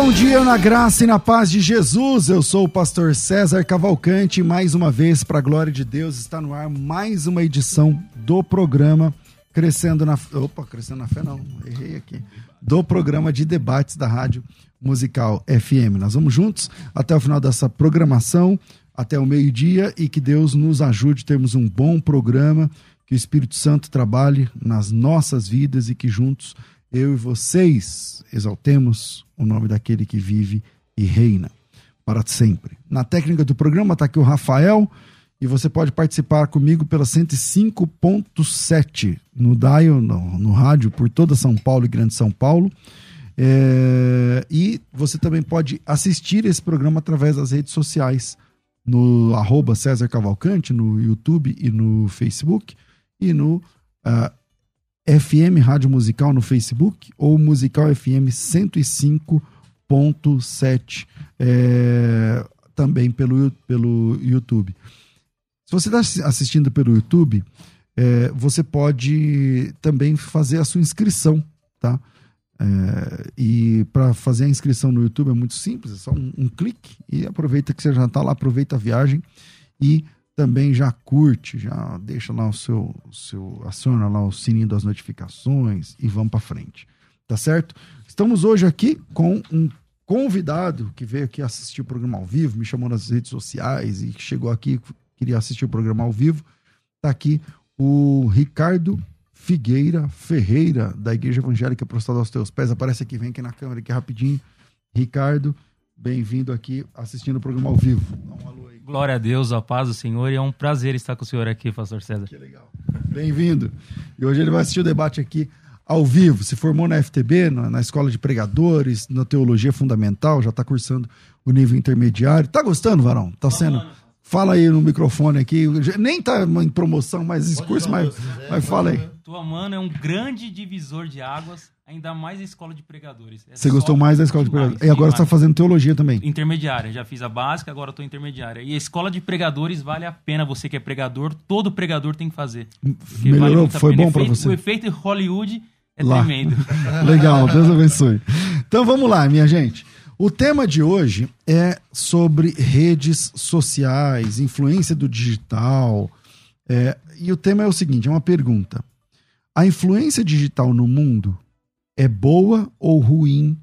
Bom dia na graça e na paz de Jesus. Eu sou o pastor César Cavalcante. Mais uma vez, para a glória de Deus, está no ar mais uma edição do programa Crescendo na Opa, Crescendo na Fé, não, errei aqui. Do programa de debates da Rádio Musical FM. Nós vamos juntos até o final dessa programação, até o meio-dia, e que Deus nos ajude termos um bom programa, que o Espírito Santo trabalhe nas nossas vidas e que juntos eu e vocês exaltemos o nome daquele que vive e reina para sempre. Na técnica do programa está aqui o Rafael e você pode participar comigo pela 105.7 no dial, no, no, rádio, por toda São Paulo e Grande São Paulo. É, e você também pode assistir esse programa através das redes sociais, no arroba César Cavalcante, no YouTube e no Facebook, e no uh, FM Rádio Musical no Facebook ou Musical FM 105.7 é, também pelo, pelo YouTube. Se você está assistindo pelo YouTube, é, você pode também fazer a sua inscrição, tá? É, e para fazer a inscrição no YouTube é muito simples, é só um, um clique e aproveita que você já está lá, aproveita a viagem e também já curte, já deixa lá o seu, seu aciona lá o sininho das notificações e vamos para frente. Tá certo? Estamos hoje aqui com um convidado que veio aqui assistir o programa ao vivo, me chamou nas redes sociais e chegou aqui, queria assistir o programa ao vivo. Tá aqui o Ricardo Figueira Ferreira, da Igreja Evangélica Prostrada aos Teus Pés. Aparece aqui, vem aqui na câmera aqui rapidinho. Ricardo, bem-vindo aqui assistindo o programa ao vivo. Dá um alô aí. Glória a Deus, a paz do Senhor, e é um prazer estar com o senhor aqui, pastor César. Que legal. Bem-vindo. E hoje ele vai assistir o debate aqui ao vivo. Se formou na FTB, na, na Escola de Pregadores, na Teologia Fundamental, já está cursando o nível intermediário. Tá gostando, Varão? Tá sendo. Fala aí no microfone aqui. Nem tá em promoção mais esse curso, mas, mas fala aí. Tua mano é um grande divisor de águas, ainda mais a escola de pregadores. É Você gostou mais da escola de pregadores? E agora você está fazendo teologia também? Intermediária. Já fiz a básica, agora estou intermediária. E a escola de pregadores vale a pena. Você que é pregador, todo pregador tem que fazer. Melhorou? Vale foi bom para você? O efeito Hollywood é Lá. tremendo. Legal, Deus abençoe. Então vamos lá, minha gente. O tema de hoje é sobre redes sociais, influência do digital. É, e o tema é o seguinte: é uma pergunta. A influência digital no mundo é boa ou ruim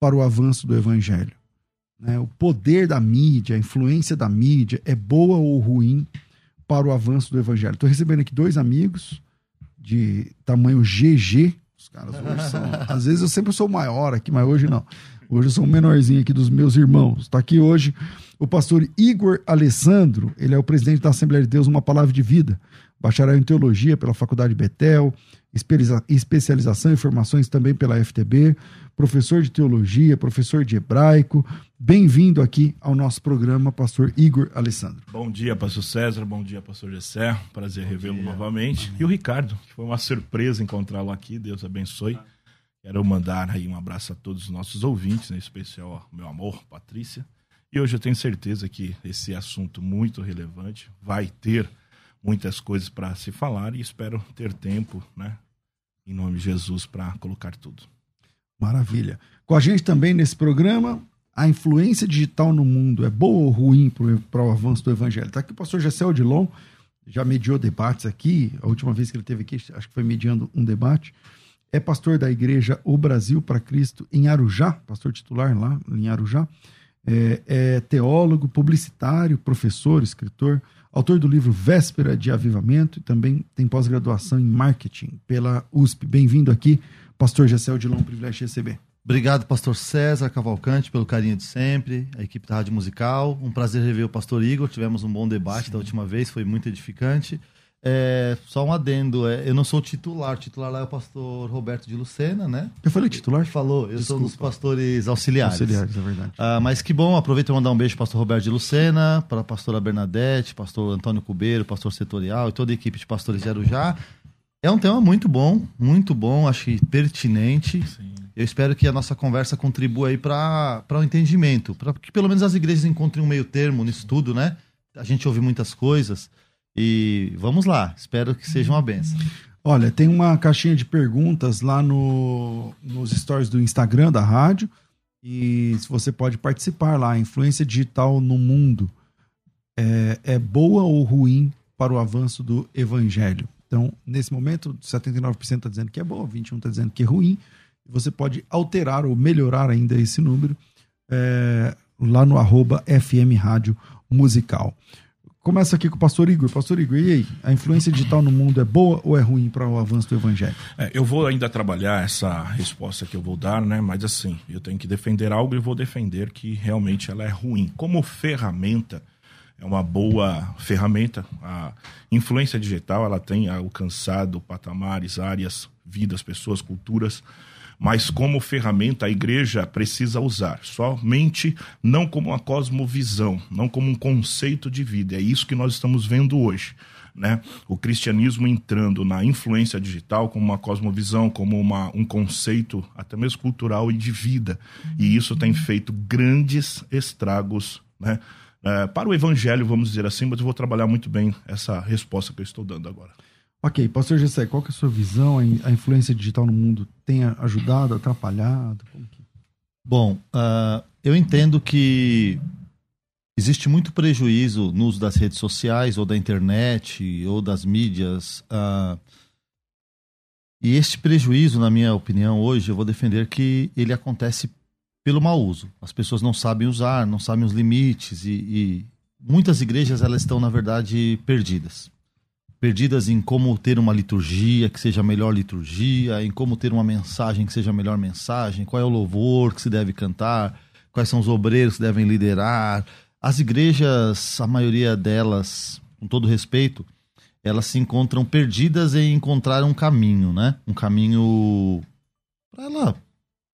para o avanço do evangelho? Né? O poder da mídia, a influência da mídia é boa ou ruim para o avanço do evangelho? Estou recebendo aqui dois amigos de tamanho GG. Os caras hoje são. Às vezes eu sempre sou maior aqui, mas hoje não. Hoje eu sou o menorzinho aqui dos meus irmãos. Está aqui hoje o pastor Igor Alessandro, ele é o presidente da Assembleia de Deus Uma Palavra de Vida, bacharel em teologia pela Faculdade Betel, especialização em formações também pela FTB, professor de teologia, professor de hebraico. Bem-vindo aqui ao nosso programa, pastor Igor Alessandro. Bom dia, pastor César, bom dia, pastor Gessé. Prazer revê-lo novamente. Amém. E o Ricardo, que foi uma surpresa encontrá-lo aqui. Deus abençoe. Quero mandar aí um abraço a todos os nossos ouvintes, em especial ao meu amor, Patrícia. E hoje eu tenho certeza que esse assunto muito relevante vai ter muitas coisas para se falar e espero ter tempo, né, em nome de Jesus, para colocar tudo. Maravilha. Com a gente também nesse programa, a influência digital no mundo é boa ou ruim para o avanço do evangelho? Está aqui o pastor Gessé Odilon, já mediou debates aqui, a última vez que ele teve aqui, acho que foi mediando um debate. É pastor da igreja O Brasil para Cristo em Arujá, pastor titular lá em Arujá. É, é teólogo, publicitário, professor, escritor, autor do livro Véspera de Avivamento e também tem pós-graduação em marketing pela USP. Bem-vindo aqui, pastor Gessé Odilon, privilégio de receber. Obrigado, pastor César Cavalcante, pelo carinho de sempre, a equipe da Rádio Musical. Um prazer rever o pastor Igor. Tivemos um bom debate Sim. da última vez, foi muito edificante. É, só um adendo, é, eu não sou titular, o titular lá é o pastor Roberto de Lucena, né? Eu falei titular? Falou, eu Desculpa. sou um dos pastores auxiliares. Auxiliares, é verdade. Ah, mas que bom, aproveito para mandar um beijo para o pastor Roberto de Lucena, para a pastora Bernadette, pastor Antônio Cubeiro, pastor Setorial e toda a equipe de pastores de Arujá. É um tema muito bom, muito bom, acho que pertinente. Sim. Eu espero que a nossa conversa contribua aí para o um entendimento, para que pelo menos as igrejas encontrem um meio termo nisso tudo, né? A gente ouve muitas coisas e vamos lá, espero que seja uma benção. Olha, tem uma caixinha de perguntas lá no, nos stories do Instagram da rádio e se você pode participar lá, a influência digital no mundo é, é boa ou ruim para o avanço do evangelho? Então, nesse momento, 79% está dizendo que é bom, 21% está dizendo que é ruim. Você pode alterar ou melhorar ainda esse número é, lá no arroba FM Rádio Musical. Começa aqui com o pastor Igor. Pastor Igor, e aí? A influência digital no mundo é boa ou é ruim para o avanço do evangelho? É, eu vou ainda trabalhar essa resposta que eu vou dar, né? Mas assim, eu tenho que defender algo e vou defender que realmente ela é ruim. Como ferramenta, é uma boa ferramenta. A influência digital ela tem alcançado patamares, áreas, vidas, pessoas, culturas. Mas como ferramenta a igreja precisa usar, somente não como uma cosmovisão, não como um conceito de vida. É isso que nós estamos vendo hoje. Né? O cristianismo entrando na influência digital como uma cosmovisão, como uma, um conceito até mesmo cultural e de vida. E isso tem feito grandes estragos né? é, para o evangelho, vamos dizer assim, mas eu vou trabalhar muito bem essa resposta que eu estou dando agora. Ok, pastor Gessé, qual que é a sua visão? A influência digital no mundo tem ajudado, atrapalhado? Bom, uh, eu entendo que existe muito prejuízo no uso das redes sociais, ou da internet, ou das mídias. Uh, e este prejuízo, na minha opinião, hoje, eu vou defender que ele acontece pelo mau uso. As pessoas não sabem usar, não sabem os limites e, e muitas igrejas elas estão na verdade perdidas. Perdidas em como ter uma liturgia que seja a melhor liturgia, em como ter uma mensagem que seja a melhor mensagem, qual é o louvor que se deve cantar, quais são os obreiros que devem liderar. As igrejas, a maioria delas, com todo respeito, elas se encontram perdidas em encontrar um caminho, né? Um caminho para ela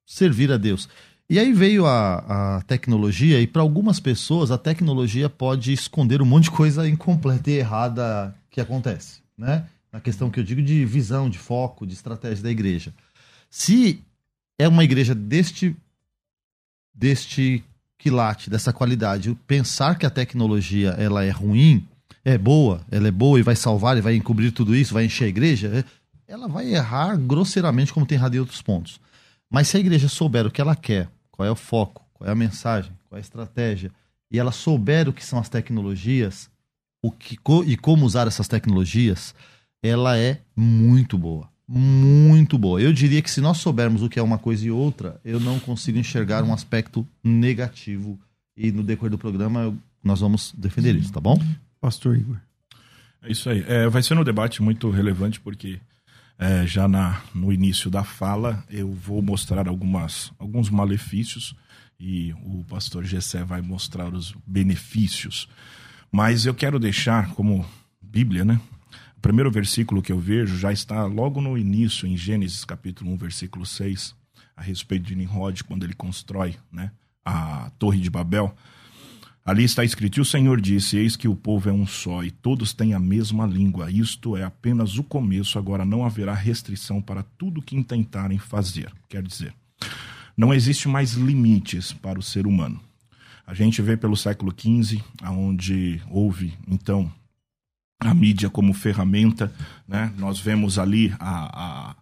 servir a Deus. E aí veio a, a tecnologia, e para algumas pessoas a tecnologia pode esconder um monte de coisa incompleta e errada que acontece, né? Na questão que eu digo de visão, de foco, de estratégia da igreja. Se é uma igreja deste deste quilate, dessa qualidade, pensar que a tecnologia ela é ruim, é boa, ela é boa e vai salvar e vai encobrir tudo isso, vai encher a igreja, ela vai errar grosseiramente como tem errado em outros pontos. Mas se a igreja souber o que ela quer, qual é o foco, qual é a mensagem, qual é a estratégia, e ela souber o que são as tecnologias, o que e como usar essas tecnologias, ela é muito boa. Muito boa. Eu diria que se nós soubermos o que é uma coisa e outra, eu não consigo enxergar um aspecto negativo. E no decorrer do programa eu, nós vamos defender isso, tá bom? Pastor Igor. É isso aí. É, vai ser um debate muito relevante porque é, já na, no início da fala, eu vou mostrar algumas, alguns malefícios e o pastor Gessé vai mostrar os benefícios. Mas eu quero deixar como Bíblia, né? O primeiro versículo que eu vejo já está logo no início, em Gênesis capítulo 1, versículo 6, a respeito de Nimrod, quando ele constrói né, a Torre de Babel. Ali está escrito: E o Senhor disse: Eis que o povo é um só, e todos têm a mesma língua. Isto é apenas o começo, agora não haverá restrição para tudo que intentarem fazer. Quer dizer, não existe mais limites para o ser humano. A gente vê pelo século XV, onde houve, então, a mídia como ferramenta, né? nós vemos ali a, a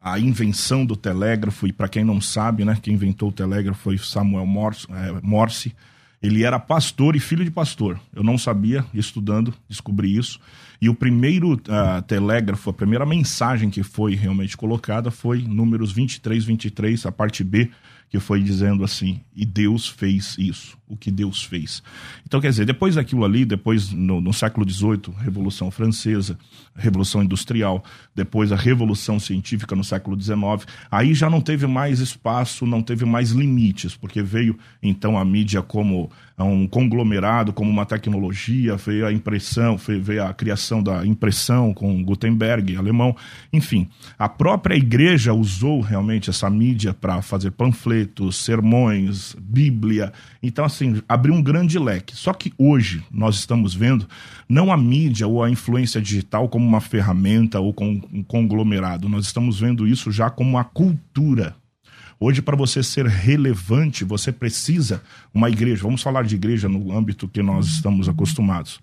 a invenção do telégrafo, e para quem não sabe, né, quem inventou o telégrafo foi Samuel Morse, é, Morse. Ele era pastor e filho de pastor. Eu não sabia, estudando, descobri isso. E o primeiro uh, telégrafo, a primeira mensagem que foi realmente colocada foi números 23, 23, a parte B, que foi dizendo assim: e Deus fez isso, o que Deus fez. Então, quer dizer, depois daquilo ali, depois no, no século XVIII, Revolução Francesa, Revolução Industrial, depois a Revolução Científica no século XIX, aí já não teve mais espaço, não teve mais limites, porque veio então a mídia como um conglomerado, como uma tecnologia, veio a impressão, veio a criação da impressão com Gutenberg, alemão, enfim. A própria igreja usou realmente essa mídia para fazer panfletos, sermões, Bíblia. Então, assim, abriu um grande leque. Só que hoje nós estamos vendo não a mídia ou a influência digital como uma ferramenta ou como um conglomerado, nós estamos vendo isso já como uma cultura Hoje, para você ser relevante, você precisa uma igreja. Vamos falar de igreja no âmbito que nós estamos acostumados.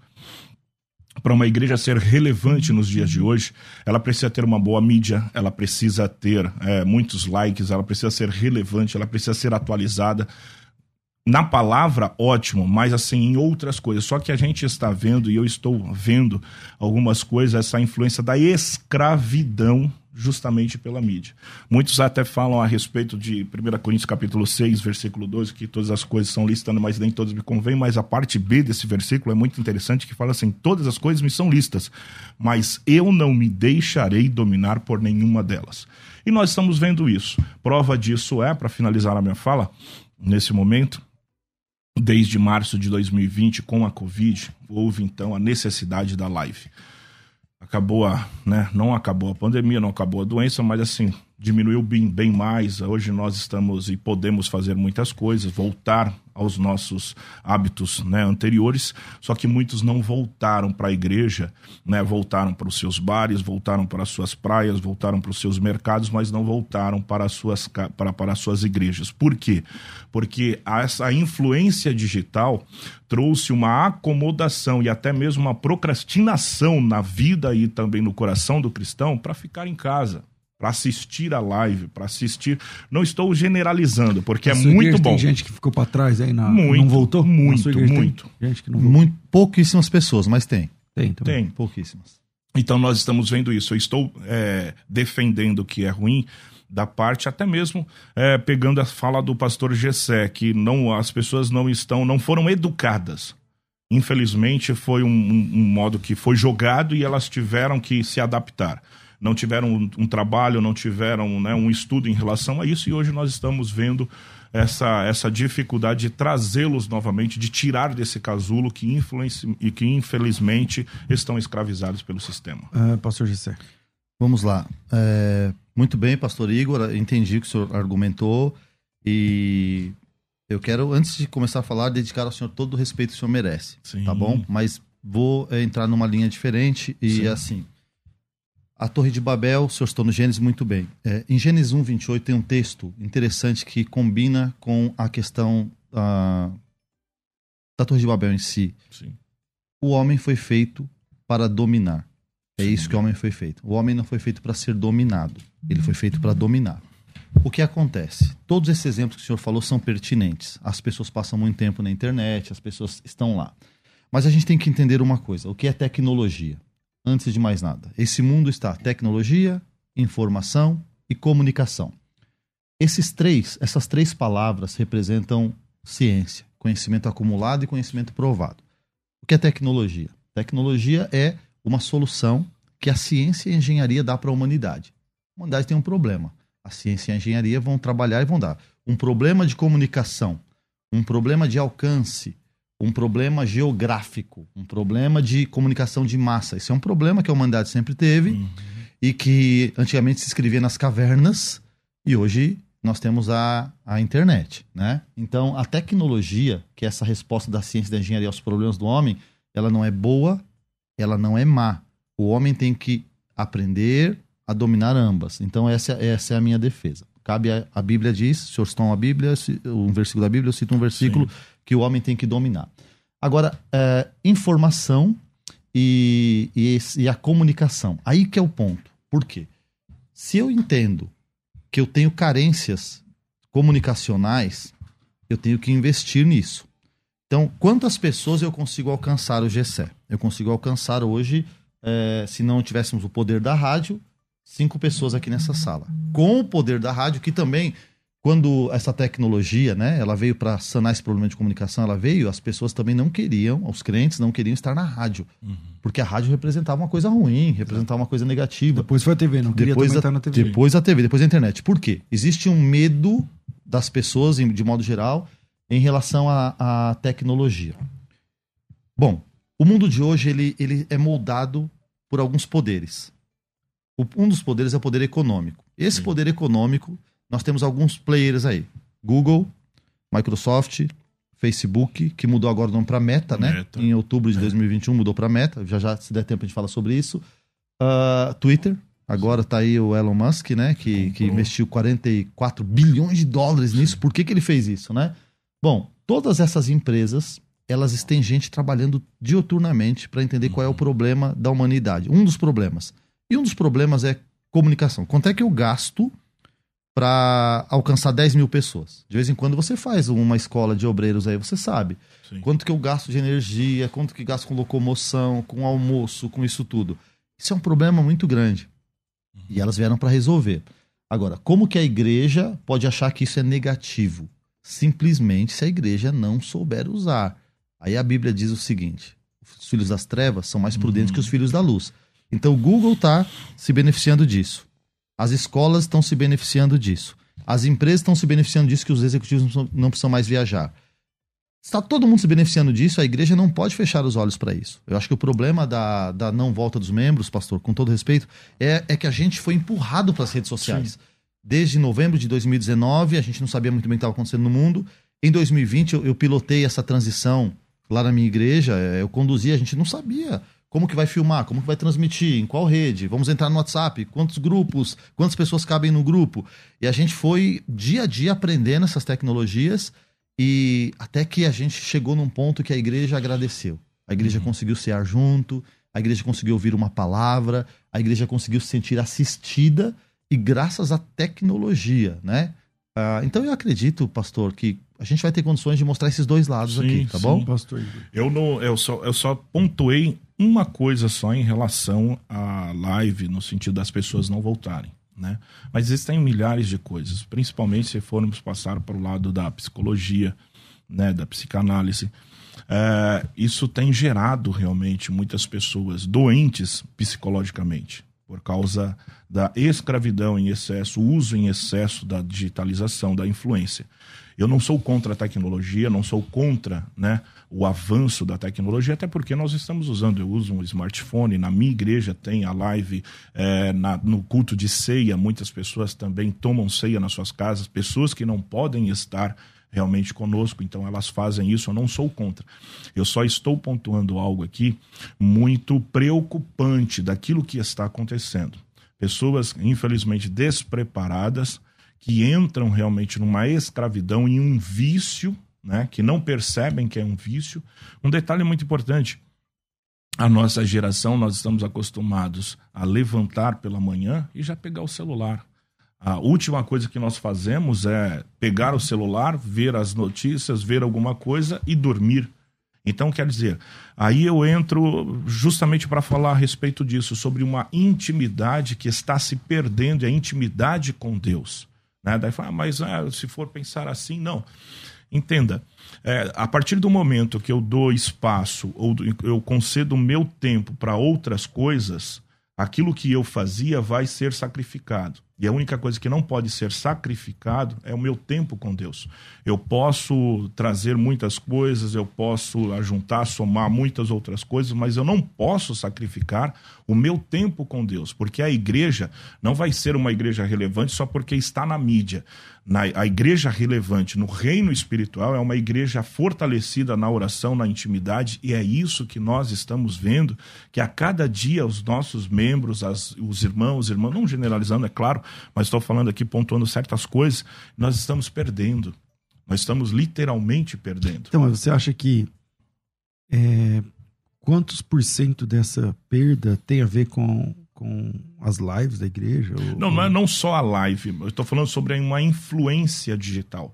Para uma igreja ser relevante nos dias de hoje, ela precisa ter uma boa mídia, ela precisa ter é, muitos likes, ela precisa ser relevante, ela precisa ser atualizada. Na palavra, ótimo, mas assim, em outras coisas. Só que a gente está vendo, e eu estou vendo algumas coisas, essa influência da escravidão justamente pela mídia. Muitos até falam a respeito de 1 Coríntios capítulo 6, versículo 12, que todas as coisas são listas, mas nem todas me convêm, mas a parte B desse versículo é muito interessante, que fala assim, todas as coisas me são listas, mas eu não me deixarei dominar por nenhuma delas. E nós estamos vendo isso. Prova disso é, para finalizar a minha fala, nesse momento, desde março de 2020, com a Covid, houve então a necessidade da live acabou a, né, não acabou a pandemia, não acabou a doença, mas assim, diminuiu bem, bem mais. Hoje nós estamos e podemos fazer muitas coisas, voltar aos nossos hábitos né, anteriores, só que muitos não voltaram para a igreja, né, voltaram para os seus bares, voltaram para as suas praias, voltaram para os seus mercados, mas não voltaram para as suas, para, para as suas igrejas. Por quê? Porque essa influência digital trouxe uma acomodação e até mesmo uma procrastinação na vida e também no coração do cristão para ficar em casa para assistir a live, para assistir. Não estou generalizando, porque é muito bom. Tem gente que ficou para trás aí na muito, não voltou? Muito, muito. Gente que não voltou. Muito pouquíssimas pessoas, mas tem. Tem, também. tem pouquíssimas. Então nós estamos vendo isso. Eu estou é, defendendo o que é ruim da parte, até mesmo é, pegando a fala do pastor Gessé, que não, as pessoas não estão, não foram educadas. Infelizmente foi um, um, um modo que foi jogado e elas tiveram que se adaptar não tiveram um, um trabalho, não tiveram né, um estudo em relação a isso, e hoje nós estamos vendo essa, essa dificuldade de trazê-los novamente, de tirar desse casulo que, influenci, e que infelizmente estão escravizados pelo sistema. Uh, pastor Gessé. Vamos lá. É, muito bem, pastor Igor, entendi o que o senhor argumentou e eu quero, antes de começar a falar, dedicar ao senhor todo o respeito que o senhor merece, Sim. tá bom? Mas vou é, entrar numa linha diferente e Sim. assim, a Torre de Babel, o senhor citou no Gênesis muito bem. É, em Gênesis 1, 28 tem um texto interessante que combina com a questão da Torre de Babel em si. Sim. O homem foi feito para dominar. É Sim. isso que o homem foi feito. O homem não foi feito para ser dominado. Ele foi feito para dominar. O que acontece? Todos esses exemplos que o senhor falou são pertinentes. As pessoas passam muito tempo na internet, as pessoas estão lá. Mas a gente tem que entender uma coisa: o que é tecnologia? Antes de mais nada. Esse mundo está tecnologia, informação e comunicação. Esses três, essas três palavras representam ciência, conhecimento acumulado e conhecimento provado. O que é tecnologia? Tecnologia é uma solução que a ciência e a engenharia dá para a humanidade. A humanidade tem um problema. A ciência e a engenharia vão trabalhar e vão dar um problema de comunicação, um problema de alcance, um problema geográfico, um problema de comunicação de massa. Isso é um problema que a humanidade sempre teve uhum. e que antigamente se escrevia nas cavernas e hoje nós temos a, a internet, né? Então, a tecnologia, que é essa resposta da ciência da engenharia aos problemas do homem, ela não é boa, ela não é má. O homem tem que aprender a dominar ambas. Então, essa, essa é a minha defesa. Cabe a, a Bíblia diz, se eu citam a Bíblia, um versículo da Bíblia, eu cito um versículo Sim. que o homem tem que dominar. Agora, é, informação e, e, e, a comunicação. Aí que é o ponto. Por quê? Se eu entendo que eu tenho carências comunicacionais, eu tenho que investir nisso. Então, quantas pessoas eu consigo alcançar o GCE? Eu consigo alcançar hoje, é, se não tivéssemos o poder da rádio, cinco pessoas aqui nessa sala. Com o poder da rádio, que também, quando essa tecnologia, né, ela veio para sanar esse problema de comunicação, ela veio, as pessoas também não queriam, os crentes não queriam estar na rádio. Uhum. Porque a rádio representava uma coisa ruim, representava uma coisa negativa. Depois foi a TV, não queria depois a, na TV. Depois a TV, depois a internet. Por quê? Existe um medo das pessoas, de modo geral, em relação à, à tecnologia. Bom, o mundo de hoje ele, ele é moldado por alguns poderes. Um dos poderes é o poder econômico. Esse Sim. poder econômico, nós temos alguns players aí: Google, Microsoft, Facebook, que mudou agora o nome para Meta, né? Meta. Em outubro de 2021 é. mudou para Meta. Já já, se der tempo, a gente fala sobre isso. Uh, Twitter, agora está aí o Elon Musk, né? Que, que investiu 44 bilhões de dólares nisso. Por que, que ele fez isso, né? Bom, todas essas empresas, elas têm gente trabalhando dioturnamente para entender qual é o uhum. problema da humanidade. Um dos problemas. E um dos problemas é comunicação. Quanto é que eu gasto para alcançar 10 mil pessoas? De vez em quando você faz uma escola de obreiros aí, você sabe. Sim. Quanto que eu gasto de energia, quanto que gasto com locomoção, com almoço, com isso tudo. Isso é um problema muito grande. Uhum. E elas vieram para resolver. Agora, como que a igreja pode achar que isso é negativo? simplesmente se a igreja não souber usar. Aí a Bíblia diz o seguinte: os filhos das trevas são mais prudentes uhum. que os filhos da luz. Então o Google está se beneficiando disso. As escolas estão se beneficiando disso. As empresas estão se beneficiando disso que os executivos não precisam mais viajar. Está todo mundo se beneficiando disso, a igreja não pode fechar os olhos para isso. Eu acho que o problema da, da não volta dos membros, pastor, com todo respeito, é, é que a gente foi empurrado para as redes sociais. Sim desde novembro de 2019, a gente não sabia muito bem o que estava acontecendo no mundo. Em 2020, eu, eu, pilotei essa transição lá na minha igreja, é, eu conduzi, a gente não sabia como que vai filmar, como que vai transmitir, em qual rede, vamos entrar no WhatsApp, quantos grupos, quantas pessoas cabem no grupo. E a gente foi dia a dia aprendendo essas tecnologias e até que a gente chegou num ponto que a igreja agradeceu. A igreja uhum. conseguiu cear junto, a igreja conseguiu ouvir uma palavra, a igreja conseguiu se sentir assistida e graças à tecnologia, né? Ah, então eu acredito, pastor, que a gente vai ter condições de mostrar esses dois lados sim, aqui, tá sim. bom? Pastor. Eu não, eu só, eu só pontuei uma coisa só em relação à live, no sentido das pessoas não voltarem, né? Mas existem milhares de coisas, principalmente se formos passar para o lado da psicologia, né, da psicanálise. É, isso tem gerado realmente muitas pessoas doentes psicologicamente por causa da escravidão em excesso, uso em excesso da digitalização, da influência. Eu não sou contra a tecnologia, não sou contra né, o avanço da tecnologia, até porque nós estamos usando, eu uso um smartphone, na minha igreja tem a live, é, na, no culto de ceia, muitas pessoas também tomam ceia nas suas casas, pessoas que não podem estar realmente conosco, então elas fazem isso, eu não sou contra. Eu só estou pontuando algo aqui muito preocupante daquilo que está acontecendo. Pessoas, infelizmente, despreparadas, que entram realmente numa escravidão, em um vício, né, que não percebem que é um vício. Um detalhe muito importante: a nossa geração, nós estamos acostumados a levantar pela manhã e já pegar o celular a última coisa que nós fazemos é pegar o celular, ver as notícias, ver alguma coisa e dormir. Então, quer dizer, aí eu entro justamente para falar a respeito disso, sobre uma intimidade que está se perdendo, a intimidade com Deus. Né? Daí fala, ah, mas ah, se for pensar assim, não. Entenda, é, a partir do momento que eu dou espaço ou eu concedo o meu tempo para outras coisas, aquilo que eu fazia vai ser sacrificado. E a única coisa que não pode ser sacrificado é o meu tempo com Deus. Eu posso trazer muitas coisas, eu posso ajuntar, somar muitas outras coisas, mas eu não posso sacrificar o meu tempo com Deus, porque a igreja não vai ser uma igreja relevante só porque está na mídia. Na, a igreja relevante no reino espiritual é uma igreja fortalecida na oração, na intimidade, e é isso que nós estamos vendo, que a cada dia os nossos membros, as, os irmãos, irmãos, não generalizando, é claro, mas estou falando aqui, pontuando certas coisas, nós estamos perdendo. Nós estamos literalmente perdendo. Então, mas você acha que é, quantos por cento dessa perda tem a ver com, com as lives da igreja? Ou, não, não é não só a live. Eu estou falando sobre uma influência digital.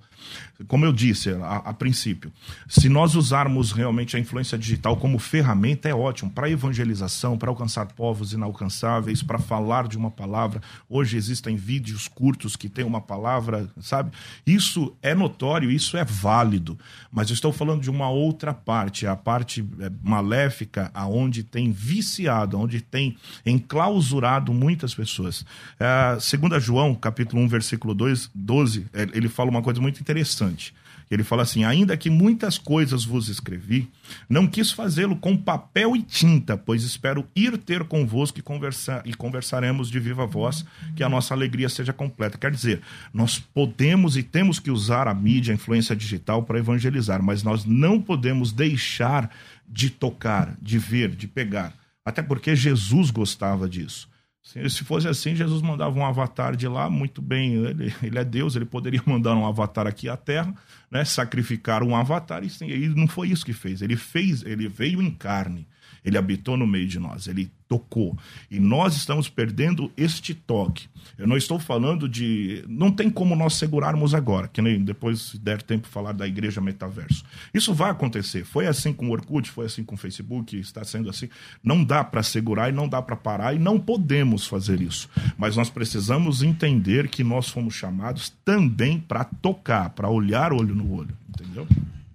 Como eu disse a, a, princípio, se nós usarmos realmente a influência digital como ferramenta, é ótimo para evangelização, para alcançar povos inalcançáveis, para falar de uma palavra. Hoje existem vídeos curtos que têm uma palavra, sabe? Isso é notório, isso é válido. Mas eu estou falando de uma outra parte, a parte é, maléfica, aonde tem viciado, onde tem enclausurado muitas pessoas. É, segundo João, capítulo 1, versículo 2, 12, é, ele fala uma coisa muito interessante. Ele fala assim: ainda que muitas coisas vos escrevi, não quis fazê-lo com papel e tinta, pois espero ir ter convosco e, conversar, e conversaremos de viva voz, que a nossa alegria seja completa. Quer dizer, nós podemos e temos que usar a mídia, a influência digital para evangelizar, mas nós não podemos deixar de tocar, de ver, de pegar. Até porque Jesus gostava disso. Se fosse assim, Jesus mandava um avatar de lá, muito bem, ele, ele é Deus, ele poderia mandar um avatar aqui à Terra, né, sacrificar um avatar, e, sim, e não foi isso que fez. Ele fez, ele veio em carne, ele habitou no meio de nós, ele tocou. E nós estamos perdendo este toque. Eu não estou falando de. Não tem como nós segurarmos agora, que nem depois, se der tempo, falar da igreja metaverso. Isso vai acontecer. Foi assim com o Orkut, foi assim com o Facebook, está sendo assim. Não dá para segurar e não dá para parar e não podemos fazer isso. Mas nós precisamos entender que nós fomos chamados também para tocar, para olhar olho no olho. Entendeu?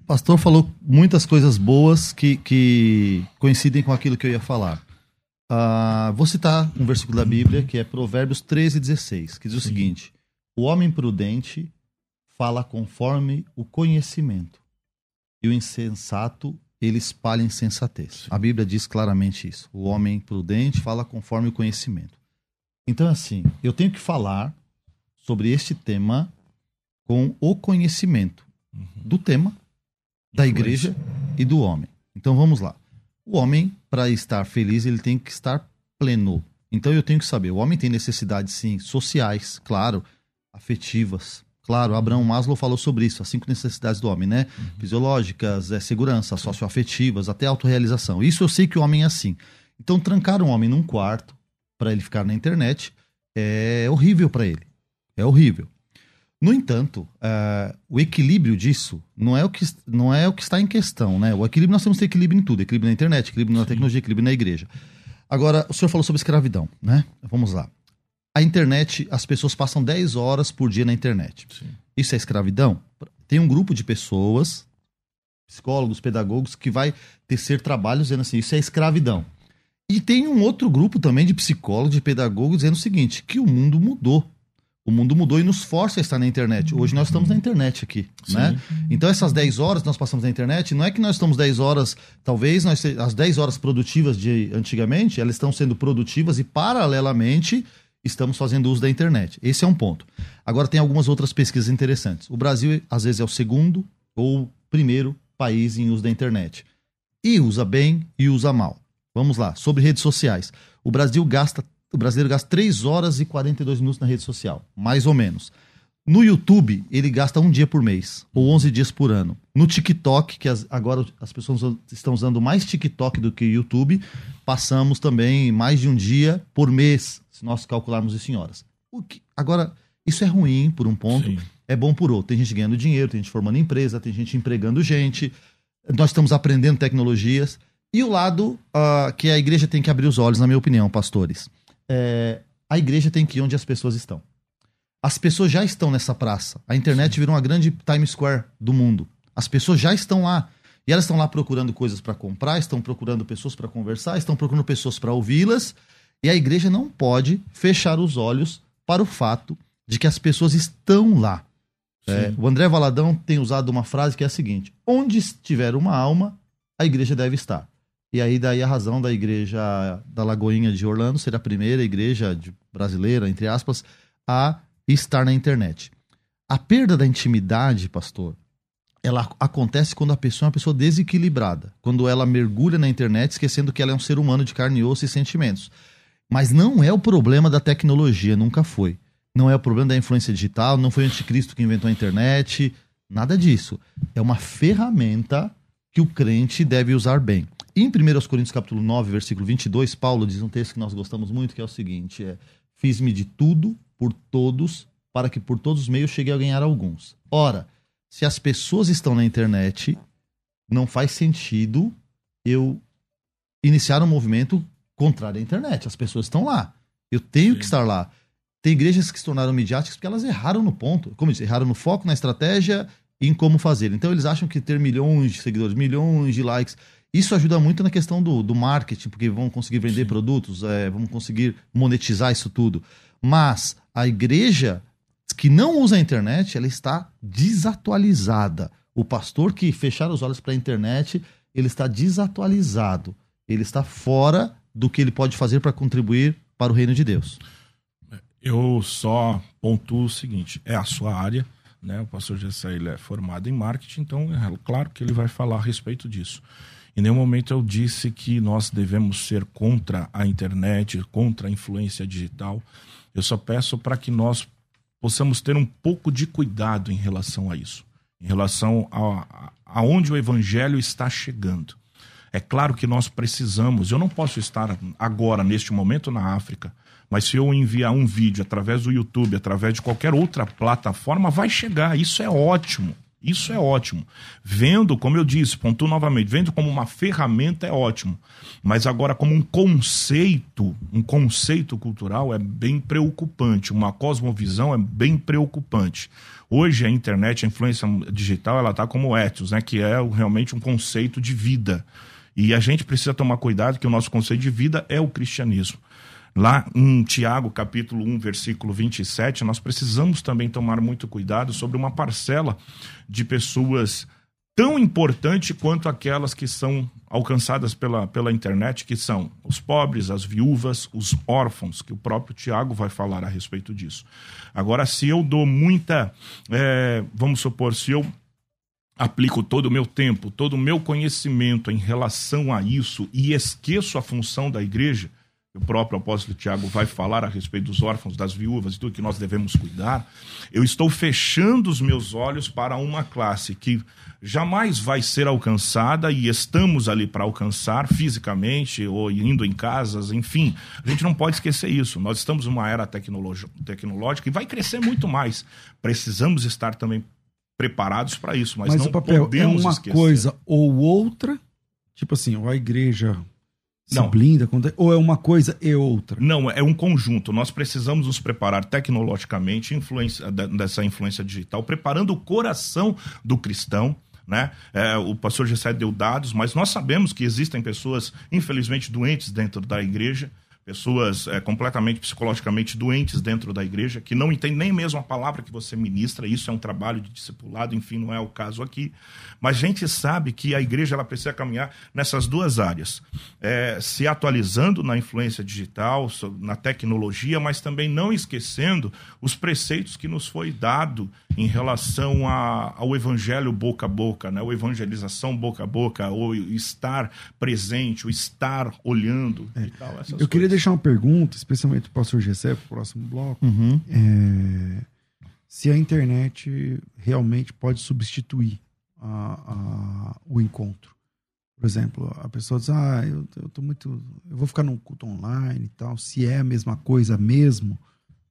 O pastor falou muitas coisas boas que, que coincidem com aquilo que eu ia falar. Uh, vou citar um versículo da Bíblia que é Provérbios 13, 16, que diz Sim. o seguinte: O homem prudente fala conforme o conhecimento, e o insensato ele espalha insensatez. Sim. A Bíblia diz claramente isso. O homem prudente fala conforme o conhecimento. Então, assim, eu tenho que falar sobre este tema com o conhecimento uhum. do tema da igreja e do homem. Então vamos lá. O homem, para estar feliz, ele tem que estar pleno. Então eu tenho que saber, o homem tem necessidades sim, sociais, claro, afetivas. Claro, Abraão Maslow falou sobre isso, as cinco necessidades do homem, né? Uhum. Fisiológicas, é, segurança, socioafetivas, até autorrealização. Isso eu sei que o homem é assim. Então trancar um homem num quarto para ele ficar na internet é horrível para ele. É horrível. No entanto, uh, o equilíbrio disso não é, o que, não é o que está em questão, né? O equilíbrio, nós temos que ter equilíbrio em tudo. Equilíbrio na internet, equilíbrio na Sim. tecnologia, equilíbrio na igreja. Agora, o senhor falou sobre escravidão, né? Vamos lá. A internet, as pessoas passam 10 horas por dia na internet. Sim. Isso é escravidão? Tem um grupo de pessoas, psicólogos, pedagogos, que vai tecer trabalhos dizendo assim, isso é escravidão. E tem um outro grupo também de psicólogos, de pedagogos, dizendo o seguinte, que o mundo mudou. O mundo mudou e nos força a estar na internet. Hoje nós estamos na internet aqui, Sim. né? Então essas 10 horas que nós passamos na internet, não é que nós estamos 10 horas, talvez nós as 10 horas produtivas de antigamente, elas estão sendo produtivas e paralelamente estamos fazendo uso da internet. Esse é um ponto. Agora tem algumas outras pesquisas interessantes. O Brasil às vezes é o segundo ou primeiro país em uso da internet. E usa bem e usa mal. Vamos lá, sobre redes sociais. O Brasil gasta o brasileiro gasta 3 horas e 42 minutos na rede social, mais ou menos. No YouTube, ele gasta um dia por mês, ou 11 dias por ano. No TikTok, que as, agora as pessoas estão usando mais TikTok do que YouTube, passamos também mais de um dia por mês, se nós calcularmos isso em horas. Que, agora, isso é ruim por um ponto, Sim. é bom por outro. Tem gente ganhando dinheiro, tem gente formando empresa, tem gente empregando gente, nós estamos aprendendo tecnologias. E o lado uh, que a igreja tem que abrir os olhos, na minha opinião, pastores é, a igreja tem que ir onde as pessoas estão. As pessoas já estão nessa praça. A internet virou uma grande Times Square do mundo. As pessoas já estão lá. E elas estão lá procurando coisas para comprar, estão procurando pessoas para conversar, estão procurando pessoas para ouvi-las. E a igreja não pode fechar os olhos para o fato de que as pessoas estão lá. É, o André Valadão tem usado uma frase que é a seguinte: onde estiver uma alma, a igreja deve estar. E aí daí a razão da igreja da Lagoinha de Orlando ser a primeira igreja brasileira, entre aspas, a estar na internet. A perda da intimidade, pastor, ela acontece quando a pessoa é uma pessoa desequilibrada, quando ela mergulha na internet esquecendo que ela é um ser humano de carne e osso e sentimentos. Mas não é o problema da tecnologia, nunca foi. Não é o problema da influência digital, não foi o anticristo que inventou a internet, nada disso. É uma ferramenta que o crente deve usar bem. Em 1 Coríntios capítulo 9, versículo 22, Paulo diz um texto que nós gostamos muito, que é o seguinte, é, fiz-me de tudo por todos, para que por todos os meios chegue a ganhar alguns. Ora, se as pessoas estão na internet, não faz sentido eu iniciar um movimento contrário à internet. As pessoas estão lá. Eu tenho Sim. que estar lá. Tem igrejas que se tornaram midiáticas porque elas erraram no ponto. Como disse, erraram no foco, na estratégia e em como fazer. Então eles acham que ter milhões de seguidores, milhões de likes, isso ajuda muito na questão do, do marketing, porque vão conseguir vender Sim. produtos, é, vão conseguir monetizar isso tudo. Mas a igreja que não usa a internet, ela está desatualizada. O pastor que fechar os olhos para a internet, ele está desatualizado. Ele está fora do que ele pode fazer para contribuir para o reino de Deus. Eu só pontuo o seguinte: é a sua área, né? O pastor Gessé ele é formado em marketing, então é claro que ele vai falar a respeito disso. Em nenhum momento eu disse que nós devemos ser contra a internet, contra a influência digital. Eu só peço para que nós possamos ter um pouco de cuidado em relação a isso, em relação a, aonde o evangelho está chegando. É claro que nós precisamos, eu não posso estar agora, neste momento, na África, mas se eu enviar um vídeo através do YouTube, através de qualquer outra plataforma, vai chegar. Isso é ótimo. Isso é ótimo. Vendo, como eu disse, pontuo novamente, vendo como uma ferramenta é ótimo. Mas agora, como um conceito, um conceito cultural é bem preocupante. Uma cosmovisão é bem preocupante. Hoje a internet, a influência digital, ela está como ethos, né? Que é realmente um conceito de vida. E a gente precisa tomar cuidado que o nosso conceito de vida é o cristianismo. Lá em Tiago, capítulo 1, versículo 27, nós precisamos também tomar muito cuidado sobre uma parcela de pessoas tão importante quanto aquelas que são alcançadas pela, pela internet, que são os pobres, as viúvas, os órfãos, que o próprio Tiago vai falar a respeito disso. Agora, se eu dou muita, é, vamos supor, se eu aplico todo o meu tempo, todo o meu conhecimento em relação a isso e esqueço a função da igreja, o próprio apóstolo Tiago vai falar a respeito dos órfãos, das viúvas e tudo que nós devemos cuidar, eu estou fechando os meus olhos para uma classe que jamais vai ser alcançada e estamos ali para alcançar fisicamente ou indo em casas, enfim. A gente não pode esquecer isso. Nós estamos numa era tecnológica e vai crescer muito mais. Precisamos estar também preparados para isso, mas, mas não o papel podemos é uma esquecer. coisa ou outra, tipo assim, ou a igreja se não. blinda, ou é uma coisa e outra? Não, é um conjunto. Nós precisamos nos preparar tecnologicamente influência, dessa influência digital, preparando o coração do cristão. Né? É, o pastor Gessé deu dados, mas nós sabemos que existem pessoas, infelizmente, doentes dentro da igreja pessoas é, completamente psicologicamente doentes dentro da igreja, que não entendem nem mesmo a palavra que você ministra, isso é um trabalho de discipulado, enfim, não é o caso aqui. Mas a gente sabe que a igreja ela precisa caminhar nessas duas áreas, é, se atualizando na influência digital, na tecnologia, mas também não esquecendo os preceitos que nos foi dado em relação a, ao evangelho boca a boca, né? o evangelização boca a boca, o estar presente, o estar olhando é. e tal. Eu coisas. queria deixar uma pergunta, especialmente para o pastor Gessé, para o próximo bloco. Uhum. É, se a internet realmente pode substituir a, a, o encontro. Por exemplo, a pessoa diz, ah, eu, eu tô muito. Eu vou ficar num culto online e tal. Se é a mesma coisa mesmo,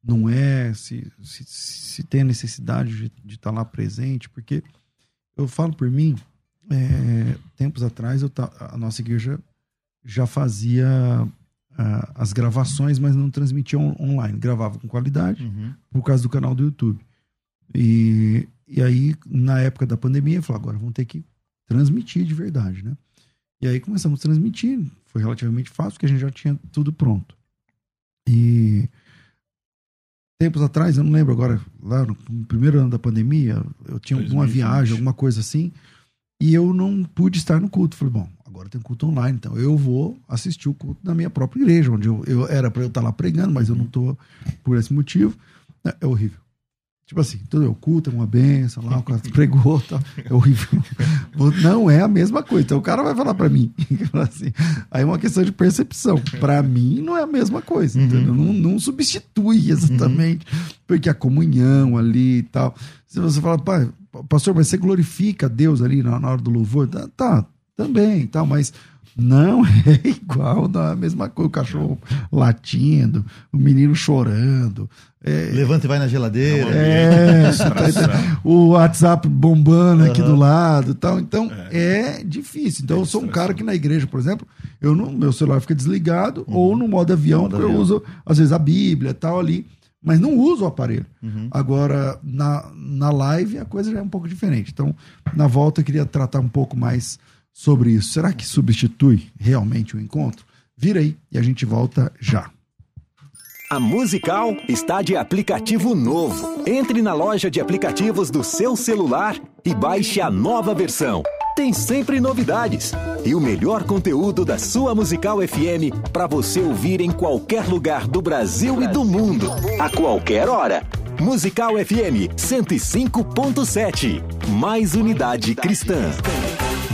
não é, se, se, se tem a necessidade de estar tá lá presente, porque eu falo por mim, é, tempos atrás eu, a nossa igreja já fazia uh, as gravações, mas não transmitia on online. Gravava com qualidade uhum. por causa do canal do YouTube. E, e aí, na época da pandemia, eu falei, agora vamos ter que transmitir de verdade, né? E aí começamos a transmitir. Foi relativamente fácil, porque a gente já tinha tudo pronto. E tempos atrás, eu não lembro agora, lá no primeiro ano da pandemia, eu tinha 2020. alguma viagem, alguma coisa assim, e eu não pude estar no culto. Falei, bom, agora tem culto online, então eu vou assistir o culto na minha própria igreja, onde eu, eu era para eu estar lá pregando, mas eu não estou por esse motivo. É, é horrível. Tipo assim, tudo é o culto, é uma benção lá, o cara pregou, tá, é horrível. Não é a mesma coisa. Então o cara vai falar para mim. Assim, aí é uma questão de percepção. Para mim não é a mesma coisa, uhum. não, não, substitui exatamente, uhum. porque a comunhão ali e tal. Se você fala, pastor, mas você glorifica Deus ali na, na hora do louvor, tá, tá também, tal, mas Não, é igual, não é a mesma coisa. O cachorro latindo, o menino chorando. É, Levanta e vai na geladeira. é, você tá o WhatsApp bombando aqui do lado tal. Então, é, difícil. Então, eu sou um cara que na igreja, por exemplo, eu não, meu celular fica desligado ou no modo avião, Modo porque eu avião. uso, às vezes, a Bíblia e tal ali. Mas não uso o aparelho. Agora, na, na live, a coisa já é um pouco diferente. Então, na volta, eu queria tratar um pouco mais sobre isso. Será que substitui realmente o encontro? Vira aí e a gente volta já. A Musical está de aplicativo novo. Entre na loja de aplicativos do seu celular e baixe a nova versão. Tem sempre novidades e o melhor conteúdo da sua Musical FM para você ouvir em qualquer lugar do Brasil e do mundo, a qualquer hora. Musical FM 105.7. Mais unidade cristã.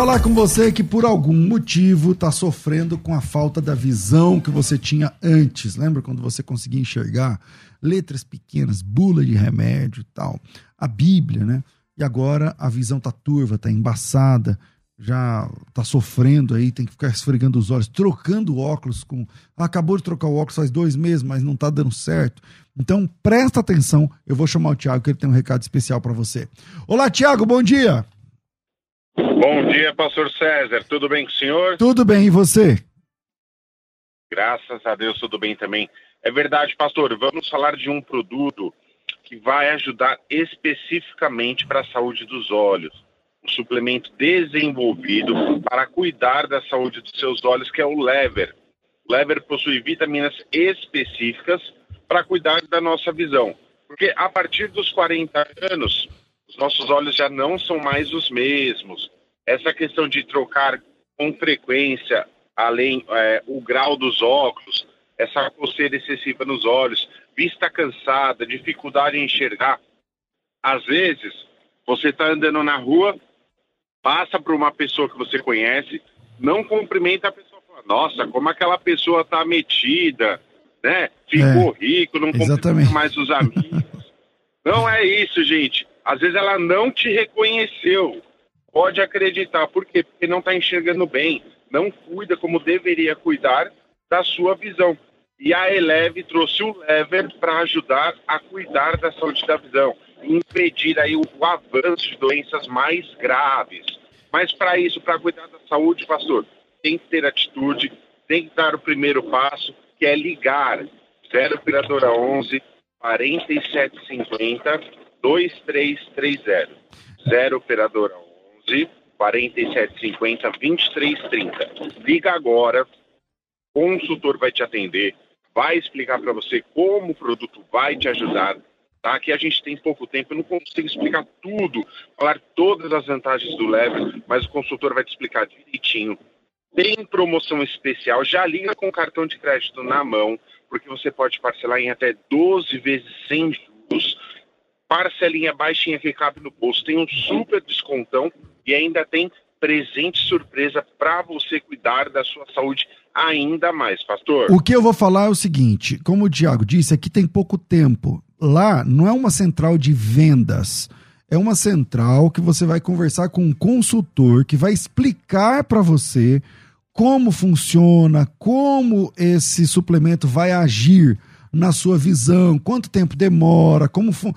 falar com você que por algum motivo está sofrendo com a falta da visão que você tinha antes. Lembra quando você conseguia enxergar letras pequenas, bula de remédio tal, a Bíblia, né? E agora a visão tá turva, tá embaçada, já tá sofrendo aí, tem que ficar esfregando os olhos, trocando óculos com. Ah, acabou de trocar o óculos faz dois meses, mas não tá dando certo. Então presta atenção, eu vou chamar o Tiago que ele tem um recado especial para você. Olá, Tiago, bom dia. Bom dia, pastor César. Tudo bem com o senhor? Tudo bem, e você? Graças a Deus, tudo bem também. É verdade, pastor. Vamos falar de um produto que vai ajudar especificamente para a saúde dos olhos. Um suplemento desenvolvido para cuidar da saúde dos seus olhos, que é o Lever. O Lever possui vitaminas específicas para cuidar da nossa visão. Porque a partir dos 40 anos, os nossos olhos já não são mais os mesmos. Essa questão de trocar com frequência, além é, o grau dos óculos, essa coceira excessiva nos olhos, vista cansada, dificuldade em enxergar. Às vezes, você está andando na rua, passa por uma pessoa que você conhece, não cumprimenta a pessoa, fala, nossa, como aquela pessoa está metida, né? Ficou rico, não cumprimenta mais os amigos. não é isso, gente. Às vezes ela não te reconheceu. Pode acreditar. Por quê? Porque não está enxergando bem. Não cuida como deveria cuidar da sua visão. E a Eleve trouxe o Lever para ajudar a cuidar da saúde da visão, impedir aí o, avanço de doenças mais graves. Mas para isso, para cuidar da saúde, pastor, tem que ter atitude, tem que dar o primeiro passo, que é ligar 0 operadora 11 4750 2330. 0 operadora 11 4750 2330. Liga agora, o consultor vai te atender, vai explicar para você como o produto vai te ajudar. Tá? Aqui a gente tem pouco tempo, eu não consigo explicar tudo, falar todas as vantagens do Lever, mas o consultor vai te explicar direitinho. Tem promoção especial, já liga com o cartão de crédito na mão, porque você pode parcelar em até 12 vezes sem juros. Parcelinha baixinha que cabe no bolso, tem um super descontão e ainda tem presente surpresa para você cuidar da sua saúde ainda mais, pastor. O que eu vou falar é o seguinte: como o Tiago disse, aqui tem pouco tempo. Lá não é uma central de vendas. É uma central que você vai conversar com um consultor que vai explicar para você como funciona, como esse suplemento vai agir na sua visão, quanto tempo demora, como fun...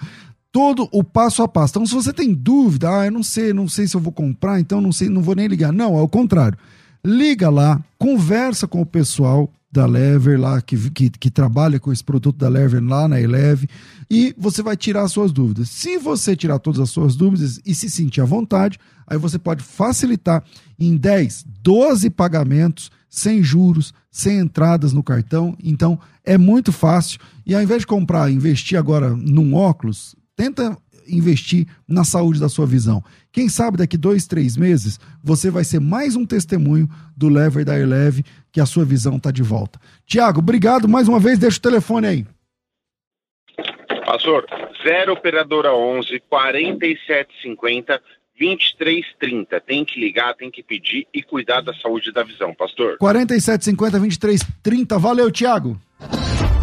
todo o passo a passo. Então, se você tem dúvida, ah, eu não sei, não sei se eu vou comprar, então não sei, não vou nem ligar. Não, é o contrário. Liga lá, conversa com o pessoal da Lever lá, que, que, que trabalha com esse produto da Lever lá na Eleve, e você vai tirar suas dúvidas. Se você tirar todas as suas dúvidas e se sentir à vontade, aí você pode facilitar em 10, 12 pagamentos, sem juros, sem entradas no cartão. Então, é muito fácil. E ao invés de comprar, investir agora num óculos, tenta investir na saúde da sua visão. Quem sabe daqui dois, três meses, você vai ser mais um testemunho do Lever da Eleve que a sua visão está de volta. Tiago, obrigado mais uma vez. Deixa o telefone aí. Pastor, 0 operadora 11 4750 2330. Tem que ligar, tem que pedir e cuidar da saúde da visão, pastor. 4750 2330. Valeu, Tiago.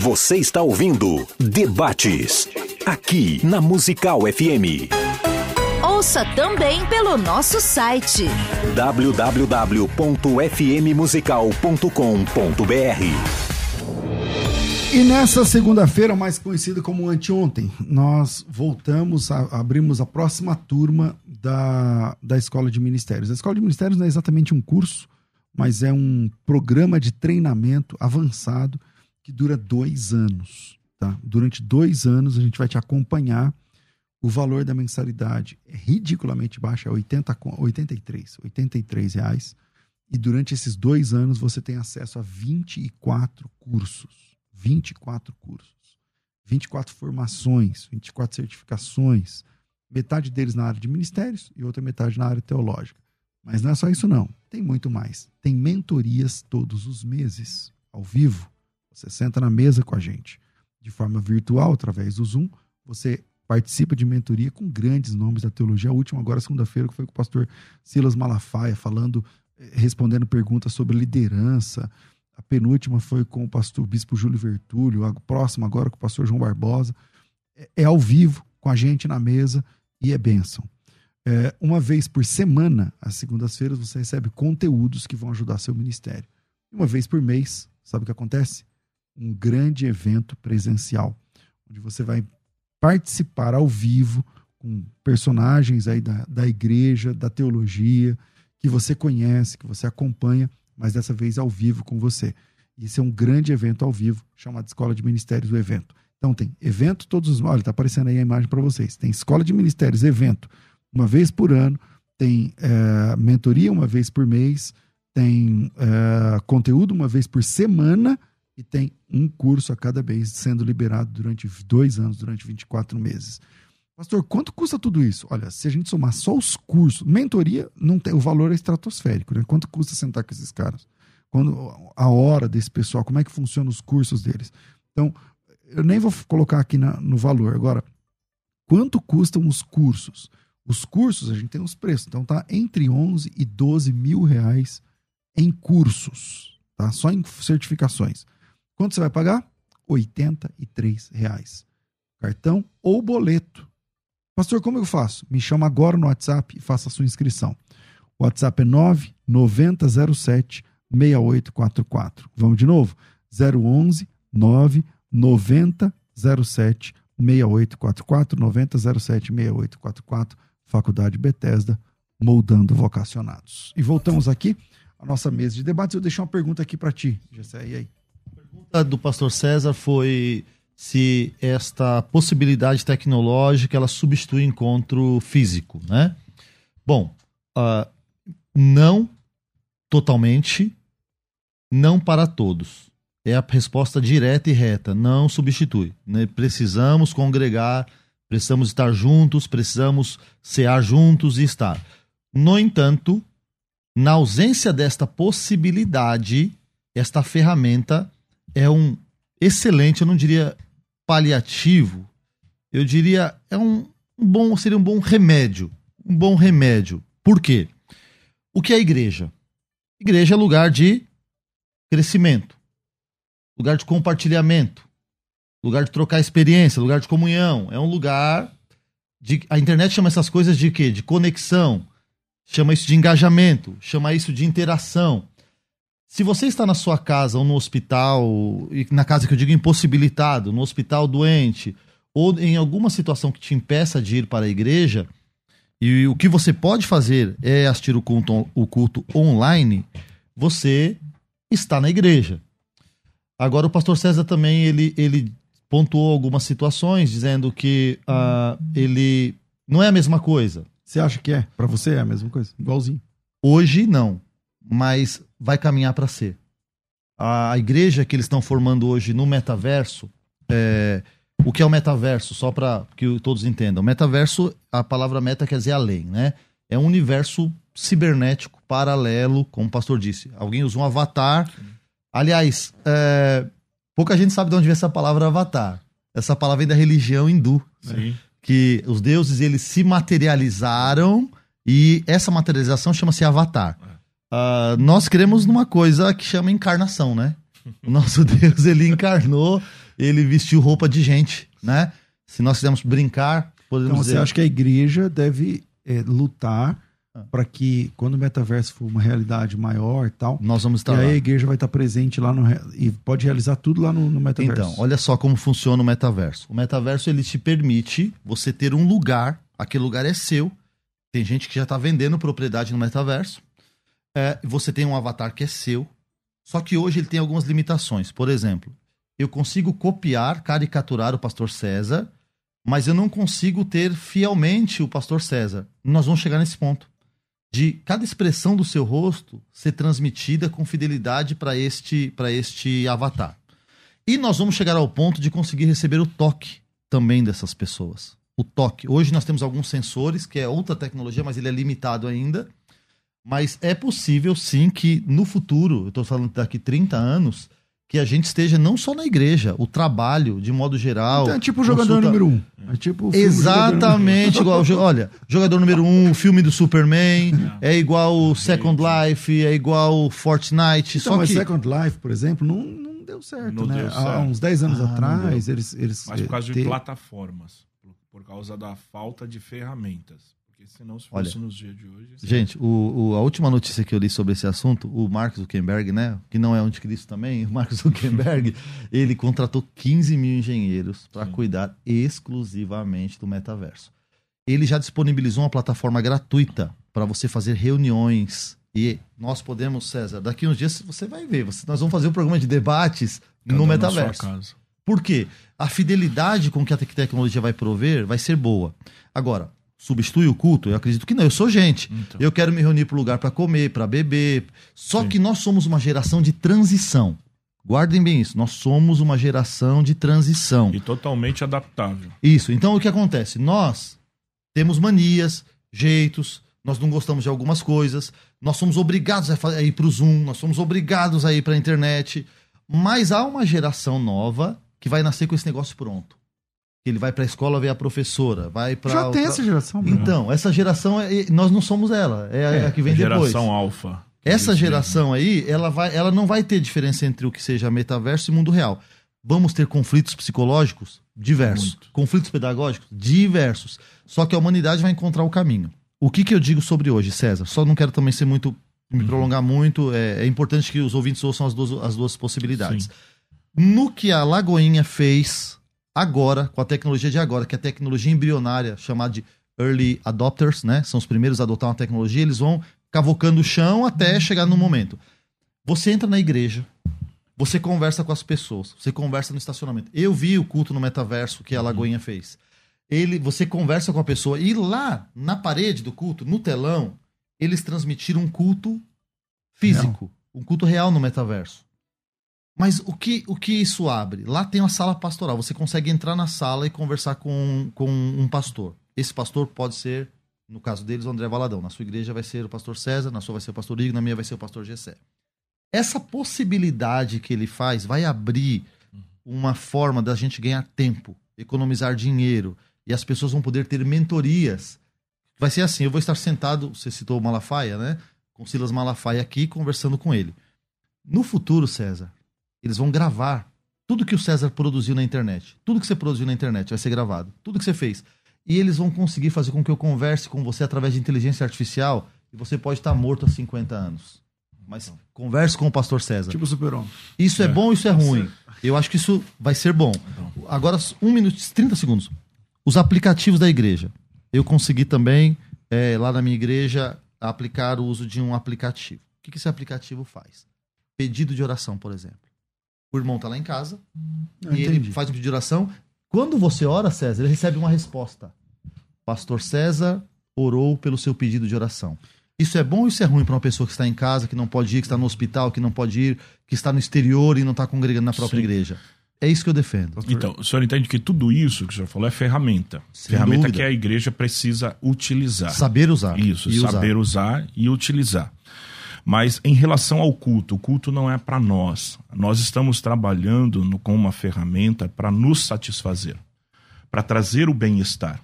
Você está ouvindo Debates, aqui na Musical FM. Ouça também pelo nosso site www.fmmusical.com.br. E nessa segunda-feira, mais conhecida como anteontem, nós voltamos, a, abrimos a próxima turma da, da Escola de Ministérios. A Escola de Ministérios não é exatamente um curso, mas é um programa de treinamento avançado que dura dois anos. Tá? Durante dois anos a gente vai te acompanhar. O valor da mensalidade é ridiculamente baixo, é 80, 83, 83 reais. E durante esses dois anos você tem acesso a 24 cursos. 24 cursos. 24 formações, 24 certificações. Metade deles na área de ministérios e outra metade na área teológica. Mas não é só isso, não. Tem muito mais. Tem mentorias todos os meses, ao vivo você senta na mesa com a gente de forma virtual, através do Zoom. Você participa de mentoria com grandes nomes da teologia. A última, agora, segunda-feira, que foi com o pastor Silas Malafaia, falando, eh, respondendo perguntas sobre liderança. A penúltima foi com o pastor Bispo Júlio Vertúlio. A próxima, agora, com o pastor João Barbosa. É, é ao vivo, com a gente na mesa, e é bênção. É, uma vez por semana, às segundas-feiras, você recebe conteúdos que vão ajudar seu ministério. Uma vez por mês, sabe o que acontece? Um grande evento presencial, onde você vai participar ao vivo com personagens aí da, da igreja, da teologia, que você conhece, que você acompanha, mas dessa vez ao vivo com você. Esse é um grande evento ao vivo, chamado Escola de Ministérios, o evento. Então tem evento todos os... Olha, está aparecendo aí a imagem para vocês. Tem Escola de Ministérios, evento, uma vez por ano. Tem é, mentoria uma vez por mês. Tem é, conteúdo uma vez por semana e tem um curso a cada mês sendo liberado durante dois anos, durante 24 meses. Pastor, quanto custa tudo isso? Olha, se a gente somar só os cursos, mentoria, não tem, o valor é estratosférico, né? Quanto custa sentar com esses caras? Quando, a hora desse pessoal, como é que funcionam os cursos deles? Então, eu nem vou colocar aqui na, no valor. Agora, quanto custam os cursos? Os cursos, a gente tem os preços. Então, tá entre 11 e 12 mil reais em cursos, tá? Só em certificações. Quanto você vai pagar? R$ reais. Cartão ou boleto. Pastor, como eu faço? Me chama agora no WhatsApp e faça a sua inscrição. O WhatsApp é 99007 6844. Vamos de novo? 011 99007 6844 9007 6844 Faculdade Bethesda, moldando vocacionados. E voltamos aqui à nossa mesa de debates. Eu deixei uma pergunta aqui para ti, Gessé. E aí? Do pastor César foi se esta possibilidade tecnológica ela substitui encontro físico, né? Bom, uh, não totalmente, não para todos. É a resposta direta e reta, não substitui. Né? Precisamos congregar, precisamos estar juntos, precisamos cear juntos e estar. No entanto, na ausência desta possibilidade, esta ferramenta é um excelente, eu não diria paliativo, eu diria é um, um bom, seria um bom remédio, um bom remédio. Por quê? O que é igreja? Igreja é lugar de crescimento, lugar de compartilhamento, lugar de trocar experiência, lugar de comunhão. É um lugar de. A internet chama essas coisas de quê? De conexão, chama isso de engajamento, chama isso de interação. Se você está na sua casa ou no hospital, e na casa que eu digo impossibilitado, no hospital doente, ou em alguma situação que te impeça de ir para a igreja, e o que você pode fazer é assistir o culto, o culto online, você está na igreja. Agora, o pastor César também ele, ele pontuou algumas situações, dizendo que uh, ele não é a mesma coisa. Você acha que é? Para você é a mesma coisa? Igualzinho. Hoje, não. Mas vai caminhar para ser. A igreja que eles estão formando hoje no metaverso, é, o que é o metaverso? Só para que todos entendam. Metaverso, a palavra meta quer dizer além, né? É um universo cibernético, paralelo, como o pastor disse. Alguém usa um avatar. Aliás, é, pouca gente sabe de onde vem essa palavra avatar. Essa palavra vem da religião hindu. Né? Que os deuses eles se materializaram e essa materialização chama-se avatar. Uh, nós cremos numa coisa que chama encarnação, né? O nosso Deus, ele encarnou, ele vestiu roupa de gente, né? Se nós quisermos brincar, podemos então, dizer... você acha que a igreja deve é, lutar ah. para que quando o metaverso for uma realidade maior e tal, nós vamos estar e lá. aí a igreja vai estar presente lá no e pode realizar tudo lá no, no metaverso. Então, olha só como funciona o metaverso. O metaverso ele te permite você ter um lugar, aquele lugar é seu. Tem gente que já está vendendo propriedade no metaverso. É, você tem um avatar que é seu. Só que hoje ele tem algumas limitações. Por exemplo, eu consigo copiar, caricaturar o pastor César, mas eu não consigo ter fielmente o pastor César. Nós vamos chegar nesse ponto de cada expressão do seu rosto ser transmitida com fidelidade para este, este avatar. E nós vamos chegar ao ponto de conseguir receber o toque também dessas pessoas. O toque. Hoje nós temos alguns sensores, que é outra tecnologia, mas ele é limitado ainda. Mas é possível sim que no futuro, eu estou falando daqui 30 anos, que a gente esteja não só na igreja, o trabalho, de modo geral. Então é tipo o jogador consulta... número um. É tipo Exatamente igual. Olha, jogador número um, o filme do Superman, é, é igual o Second Life, é igual o Fortnite. Então, só mas que... Second Life, por exemplo, não, não deu certo, não né? Deu certo. Há uns 10 anos ah, atrás, eles, eles. Mas por causa de plataformas. Por causa da falta de ferramentas. Porque senão, se fosse Olha, nos dias de hoje. Gente, o, o, a última notícia que eu li sobre esse assunto, o Mark Zuckerberg, né? Que não é anticristo também, o Mark Zuckerberg, ele contratou 15 mil engenheiros para cuidar exclusivamente do metaverso. Ele já disponibilizou uma plataforma gratuita para você fazer reuniões. E nós podemos, César, daqui uns dias você vai ver. Você, nós vamos fazer um programa de debates Cada no metaverso. Por quê? A fidelidade com que a tecnologia vai prover vai ser boa. Agora, substitui o culto? Eu acredito que não. Eu sou gente. Então. Eu quero me reunir para o lugar para comer, para beber. Só Sim. que nós somos uma geração de transição. Guardem bem isso. Nós somos uma geração de transição. E totalmente adaptável. Isso. Então o que acontece? Nós temos manias, jeitos, nós não gostamos de algumas coisas, nós somos obrigados a ir para o Zoom, nós somos obrigados a ir para a internet. Mas há uma geração nova que vai nascer com esse negócio pronto ele vai para a escola ver a professora, vai para Já outra... tem essa geração. Então, essa geração é, nós não somos ela, é, é a que vem a geração depois. Geração alfa. Essa geração aí, ela vai, ela não vai ter diferença entre o que seja metaverso e mundo real. Vamos ter conflitos psicológicos diversos, Muito. conflitos pedagógicos diversos. Só que a humanidade vai encontrar o caminho. O que, que eu digo sobre hoje, César? Só não quero também ser muito me uhum. prolongar muito. É, é, importante que os ouvintes ouçam as duas, as duas possibilidades. Sim. No que a Lagoinha fez agora, com a tecnologia de agora, que é a tecnologia embrionária, chamada de early adopters, né? São os primeiros a adotar uma tecnologia, eles vão cavocando o chão até chegar no momento. Você entra na igreja, você conversa com as pessoas, você conversa no estacionamento. Eu vi o culto no metaverso que a Lagoinha fez. Ele, você conversa com a pessoa e lá na parede do culto, no telão, eles transmitiram um culto físico, real. um culto real no metaverso. Mas o que, o que isso abre? Lá tem uma sala pastoral. Você consegue entrar na sala e conversar com, com um pastor. Esse pastor pode ser, no caso deles, o André Valadão. Na sua igreja vai ser o pastor César, na sua vai ser o pastor Igor, na minha vai ser o pastor Gessé. Essa possibilidade que ele faz vai abrir uma forma da gente ganhar tempo, economizar dinheiro, e as pessoas vão poder ter mentorias. Vai ser assim, eu vou estar sentado, você citou o Malafaia, né? Com Silas Malafaia aqui, conversando com ele. No futuro, César, eles vão gravar tudo que o César produziu na internet. Tudo que você produziu na internet vai ser gravado. Tudo que você fez. E eles vão conseguir fazer com que eu converse com você através de inteligência artificial e você pode estar morto há 50 anos. mas converse com o pastor César. Tipo super-homem. Isso é, É. bom, isso é ruim. Eu acho que isso vai ser bom. Agora, um minuto, 30 segundos. Os aplicativos da igreja. Eu consegui também, é, lá na minha igreja, aplicar o uso de um aplicativo. O que, que esse aplicativo faz? Pedido de oração, por exemplo. O irmão tá lá em casa Eu e ele entendi. faz um pedido de oração. Quando você ora, César, ele recebe uma resposta. Pastor César orou pelo seu pedido de oração. Isso é bom ou isso é ruim para uma pessoa que está em casa, que não pode ir, que está no hospital, que não pode ir, que está no exterior e não está congregando na própria Sim. igreja? É isso que eu defendo. Então, o senhor entende que tudo isso que o senhor falou é ferramenta. Sem ferramenta dúvida. que a igreja precisa utilizar. Saber usar. Isso, e saber usar. e utilizar. Mas em relação ao culto, o culto não é para nós. Nós estamos trabalhando no- com uma ferramenta para nos satisfazer, para trazer o bem-estar.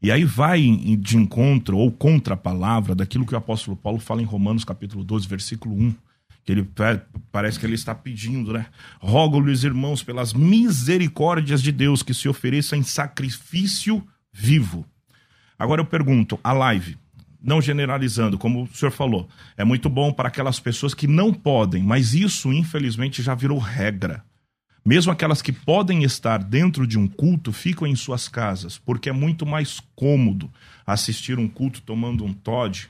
E aí vai de encontro ou contra a palavra daquilo que o apóstolo Paulo fala em Romanos capítulo 12, versículo 1. Que ele parece que ele está pedindo, né? Rogo-lhes, irmãos, pelas misericórdias de Deus, que se ofereçam em sacrifício vivo. Agora eu pergunto, a live, não generalizando, como o senhor falou, é muito bom para aquelas pessoas que não podem, mas isso infelizmente já virou regra. Mesmo aquelas que podem estar dentro de um culto ficam em suas casas, porque é muito mais cômodo assistir um culto tomando um Todd,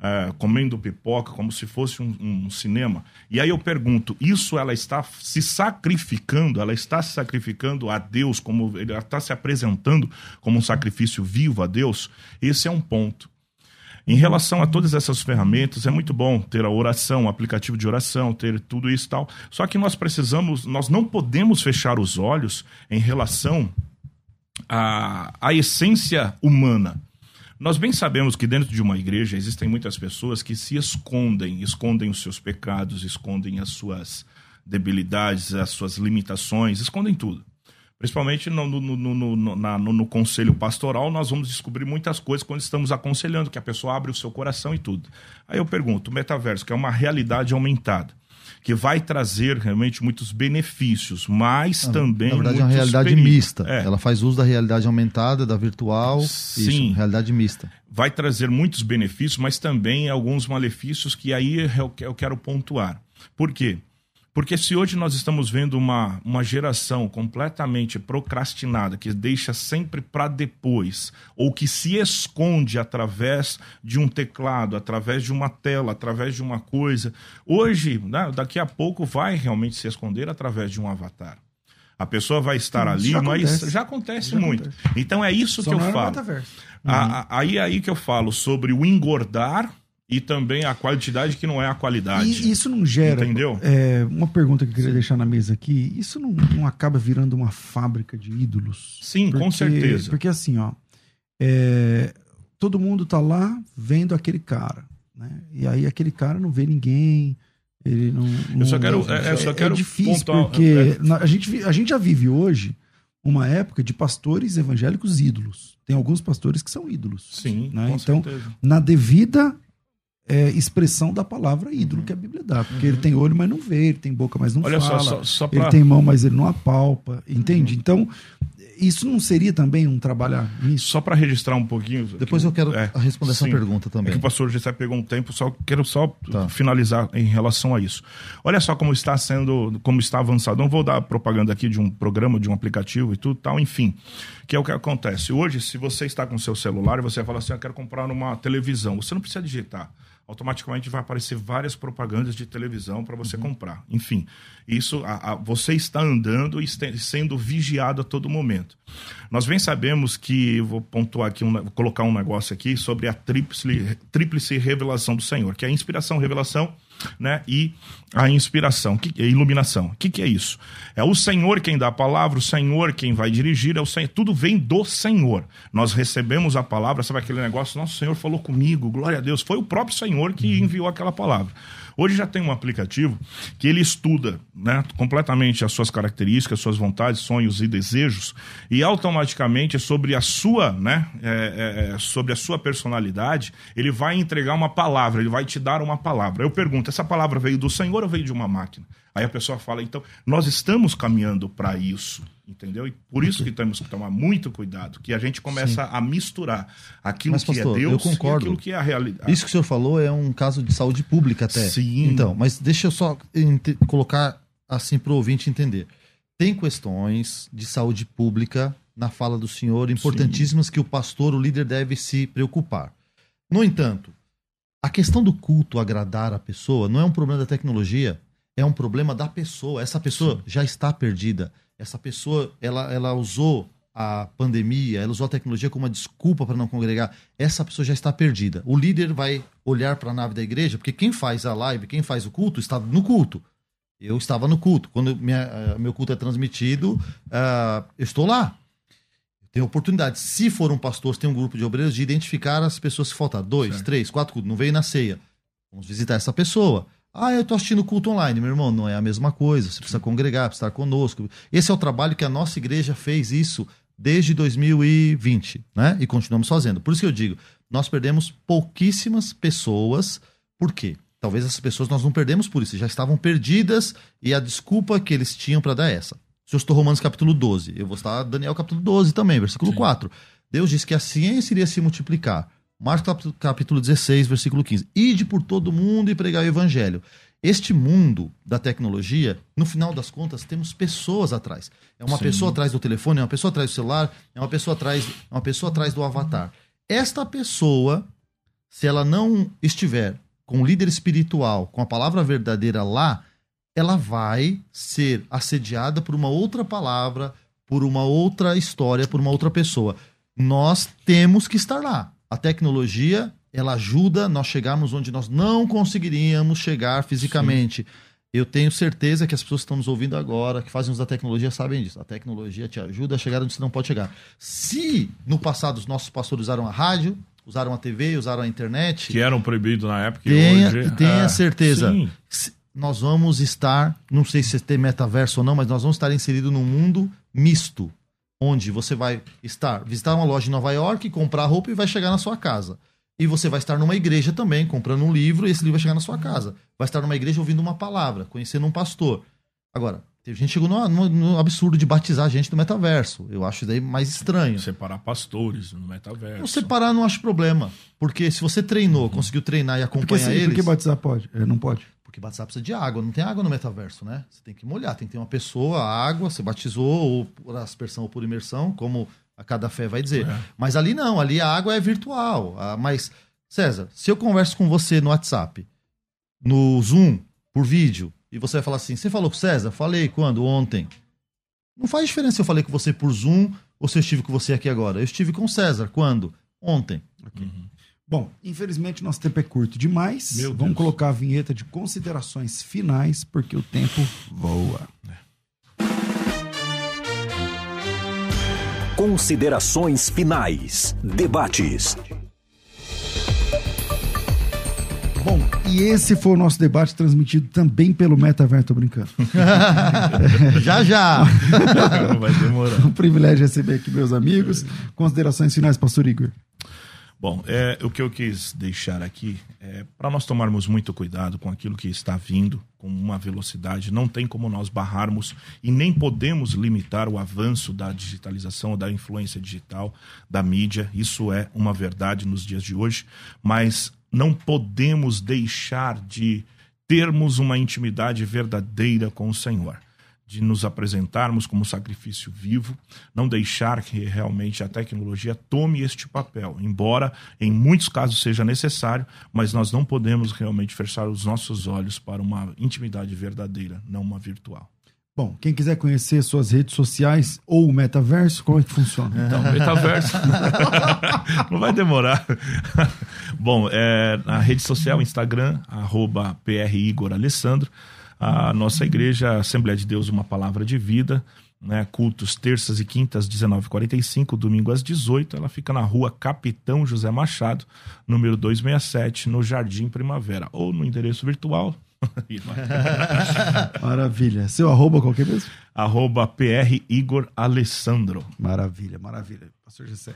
eh, comendo pipoca, como se fosse um, um cinema. E aí eu pergunto: isso ela está se sacrificando? Ela está se sacrificando a Deus, como ela está se apresentando como um sacrifício vivo a Deus? Esse é um ponto. Em relação a todas essas ferramentas, é muito bom ter a oração, o aplicativo de oração, ter tudo isso e tal. Só que nós precisamos, nós não podemos fechar os olhos em relação à, à essência humana. Nós bem sabemos que dentro de uma igreja existem muitas pessoas que se escondem, escondem os seus pecados, escondem as suas debilidades, as suas limitações, escondem tudo. Principalmente no, no, no, na- no- conselho pastoral, nós vamos descobrir muitas coisas quando estamos aconselhando, que a pessoa abre o seu coração e tudo. Aí eu pergunto, o metaverso, que é uma realidade aumentada, que vai trazer realmente muitos benefícios, mas também Na verdade, é uma realidade perigos. mista. É. Ela faz uso da realidade aumentada, da virtual. Sim. Isso, realidade mista. vai trazer muitos benefícios, mas também alguns malefícios que aí eu eu quero pontuar. Por quê? Porque se hoje nós estamos vendo uma, uma geração completamente procrastinada, que deixa sempre para depois, ou que se esconde através de um teclado, através de uma tela, através de uma coisa, hoje, né, daqui a pouco, vai realmente se esconder através de um avatar. A pessoa vai estar ali, já mas acontece. já acontece Já muito. Então é isso Só que eu era falo. aí é aí que eu falo sobre o engordar e também a quantidade que não é a qualidade. E isso não gera. Entendeu? é, uma pergunta que eu queria deixar na mesa aqui: isso não, não acaba virando uma fábrica de ídolos? Sim, com Porque- certeza. Porque assim, ó, é, todo mundo tá lá vendo aquele cara, né? E aí aquele cara não vê ninguém, ele não. Eu só não- quero- é, eu só quero difícil pontuar- porque é- a, gente, a gente já vive hoje uma época de pastores evangélicos ídolos. Tem alguns pastores que são ídolos. Sim, né? com Então, certeza. na devida é, expressão da palavra ídolo que a Bíblia dá. Porque ele tem olho, mas não vê, ele tem boca, mas não Olha fala. só, só, só Ele pra... tem mão, mas ele não apalpa. Entende? Então, isso não seria também um trabalhar nisso? Só para registrar um pouquinho. Depois eu quero É, responder essa sim. pergunta É também. que o pastor Gessé pegou um tempo, só quero só Tá. finalizar em relação a isso. Olha só como está sendo, como está avançado. Não vou dar propaganda aqui de um programa, de um aplicativo e tudo tal, enfim. Que é o que acontece. Hoje, se você está com seu celular e você fala assim, eu quero comprar uma televisão, você não precisa digitar. Automaticamente vai aparecer várias propagandas de televisão para você comprar. Enfim, isso a- a- você está andando e este- sendo vigiado a todo momento. Nós bem sabemos que, vou pontuar aqui, um, vou colocar um negócio aqui sobre a tríplice, tríplice revelação do Senhor, que é a inspiração, revelação né, e a inspiração, que, a iluminação. O que, que é isso? É o Senhor quem dá a palavra, o Senhor quem vai dirigir, é o Senhor, tudo vem do Senhor. Nós recebemos a palavra, sabe aquele negócio? Nosso Senhor falou comigo, glória a Deus. Foi o próprio Senhor que enviou aquela palavra. Hoje já tem um aplicativo que ele estuda né, completamente as suas características, suas vontades, sonhos e desejos, e automaticamente sobre a sua, né, é, é, é, sobre a sua personalidade, ele vai entregar uma palavra, ele vai te dar uma palavra. Eu pergunto, essa palavra veio do Senhor ou veio de uma máquina? Aí a pessoa fala, então, nós estamos caminhando para isso. Entendeu? E por isso que temos que tomar muito cuidado, que a gente começa Sim. a misturar aquilo mas, que é pastor, é Deus e aquilo que é a realidade. Isso que o senhor falou é um caso de saúde pública até. Sim. Então, mas deixa eu só colocar assim para o ouvinte entender. Tem questões de saúde pública na fala do senhor importantíssimas Sim. que o pastor, o líder, deve se preocupar. No entanto, a questão do culto agradar a pessoa não é um problema da tecnologia, é um problema da pessoa. Essa pessoa Sim. já está perdida essa pessoa ela, ela usou a pandemia, ela usou a tecnologia como uma desculpa para não congregar, essa pessoa já está perdida. O líder vai olhar para a nave da igreja, porque quem faz a live, quem faz o culto, está no culto. Eu estava no culto. Quando minha, uh, meu culto é transmitido, uh, eu estou lá. Tem oportunidade. Se for um pastor, se tem um grupo de obreiros, de identificar as pessoas que faltam. Dois, certo. três, quatro cultos. Não veio na ceia. Vamos visitar essa pessoa. Ah, eu estou assistindo culto online. Meu irmão, não é a mesma coisa. Você precisa congregar, precisa estar conosco. Esse é o trabalho que a nossa igreja fez isso desde 2020, né? E continuamos fazendo. Por isso que eu digo, nós perdemos pouquíssimas pessoas. Por quê? Talvez essas pessoas nós não perdemos por isso, já estavam perdidas e a desculpa que eles tinham para dar é essa. Se eu estou Romanos capítulo 12, eu vou estar Daniel capítulo 12 também, versículo Sim. 4. Deus disse que a ciência iria se multiplicar Marcos capítulo 16, versículo 15. Ide por todo mundo e pregar o evangelho. Este mundo da tecnologia, no final das contas, temos pessoas atrás. É uma Sim. pessoa atrás do telefone, é uma pessoa atrás do celular, é uma pessoa atrás, é uma pessoa atrás do avatar. Esta pessoa, se ela não estiver com o líder espiritual, com a palavra verdadeira lá, ela vai ser assediada por uma outra palavra, por uma outra história, por uma outra pessoa. Nós temos que estar lá a tecnologia ela ajuda nós chegarmos onde nós não conseguiríamos chegar fisicamente. Sim. Eu tenho certeza que as pessoas que estão nos ouvindo agora, que fazem uso da tecnologia, sabem disso. A tecnologia te ajuda a chegar onde você não pode chegar. Se no passado os nossos pastores usaram a rádio, usaram a TV, usaram a internet. Que eram proibidos na época. Tenha, hoje, tenha é, certeza. Sim. Nós vamos estar, não sei se tem metaverso ou não, mas nós vamos estar inseridos num mundo misto onde você vai estar, visitar uma loja em Nova York, comprar roupa e vai chegar na sua casa. E você vai estar numa igreja também, comprando um livro, e esse livro vai chegar na sua casa. Vai estar numa igreja ouvindo uma palavra, conhecendo um pastor. Agora, a gente chegou no, no, no, absurdo de batizar a gente no metaverso. Eu acho isso daí mais estranho. Separar pastores no metaverso. Não separar não acho problema. Porque se você treinou, uhum. conseguiu treinar e acompanhar porque, sim, eles... Por que batizar pode? É, não pode. Porque batizar precisa de água, não tem água no metaverso, né? Você tem que molhar, tem que ter uma pessoa, água, você batizou, ou por aspersão ou por imersão, como a cada fé vai dizer. É. Mas ali não, ali a água é virtual. Mas, César, se eu converso com você no WhatsApp, no Zoom, por vídeo, e você vai falar assim: você falou com César? Falei quando? Ontem. Não faz diferença se eu falei com você por Zoom ou se eu estive com você aqui agora. Eu estive com César. Quando? Ontem. Okay. Uhum. Bom, infelizmente nosso tempo é curto demais. Meu Vamos Deus. colocar a vinheta de considerações finais, porque o tempo voa. Considerações finais. Debates. Bom, e esse foi o nosso debate transmitido também pelo Metaverso, tô brincando. já, já. Vai demorar. Um privilégio receber aqui meus amigos. Considerações finais, pastor Igor. Bom, é, o que eu quis deixar aqui é para nós tomarmos muito cuidado com aquilo que está vindo com uma velocidade. Não tem como nós barrarmos e nem podemos limitar o avanço da digitalização, da influência digital, da mídia. Isso é uma verdade nos dias de hoje, mas não podemos deixar de termos uma intimidade verdadeira com o Senhor de nos apresentarmos como sacrifício vivo, não deixar que realmente a tecnologia tome este papel, embora em muitos casos seja necessário, mas nós não podemos realmente fechar os nossos olhos para uma intimidade verdadeira, não uma virtual. Bom, quem quiser conhecer suas redes sociais ou o metaverso, como é que funciona? Então, metaverso. não vai demorar. Bom, é, na rede social, Instagram, arroba PR Igor Alessandro a nossa igreja, a Assembleia de Deus, uma palavra de vida, né, cultos terças e quintas, 19h45, domingo às 18 Ela fica na rua Capitão José Machado, número 267, no Jardim Primavera, ou no endereço virtual. maravilha. Seu arroba qual que é mesmo? Arroba PR Igor Alessandro. Maravilha, maravilha. Pastor Gessé.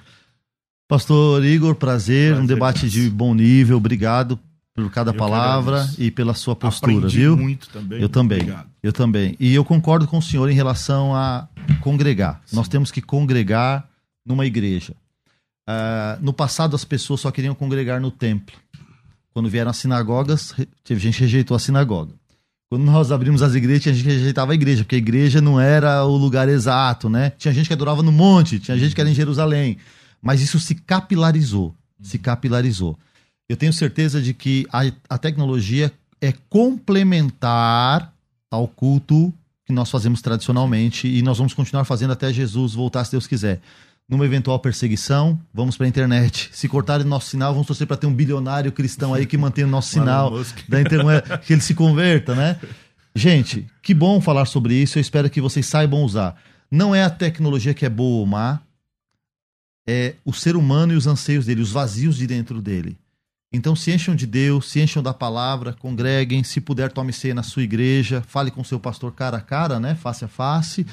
Pastor Igor, prazer, prazer um debate de bom nível, obrigado por cada eu palavra e pela sua postura, Aprendi viu? muito também. Eu também. Obrigado. Eu também. E eu concordo com o senhor em relação a congregar. Sim. Nós temos que congregar numa igreja. Uh, no passado, as pessoas só queriam congregar no templo. Quando vieram as sinagogas, teve gente que rejeitou a sinagoga. Quando nós abrimos as igrejas, tinha gente que rejeitava a igreja, porque a igreja não era o lugar exato, né? Tinha gente que adorava no monte, tinha gente que era em Jerusalém. Mas isso se capilarizou. Se capilarizou. Eu tenho certeza de que a, a tecnologia é complementar ao culto que nós fazemos tradicionalmente e nós vamos continuar fazendo até Jesus voltar, se Deus quiser numa eventual perseguição, vamos para a internet. Se cortarem nosso sinal, vamos torcer para ter um bilionário cristão aí que mantenha o nosso sinal da internet, que ele se converta, né? Gente, que bom falar sobre isso. Eu espero que vocês saibam usar. Não é a tecnologia que é boa ou má, é o ser humano e os anseios dele, os vazios de dentro dele. Então se encham de Deus, se encham da palavra, congreguem, se puder tome ceia na sua igreja, fale com seu pastor cara a cara, né, face a face.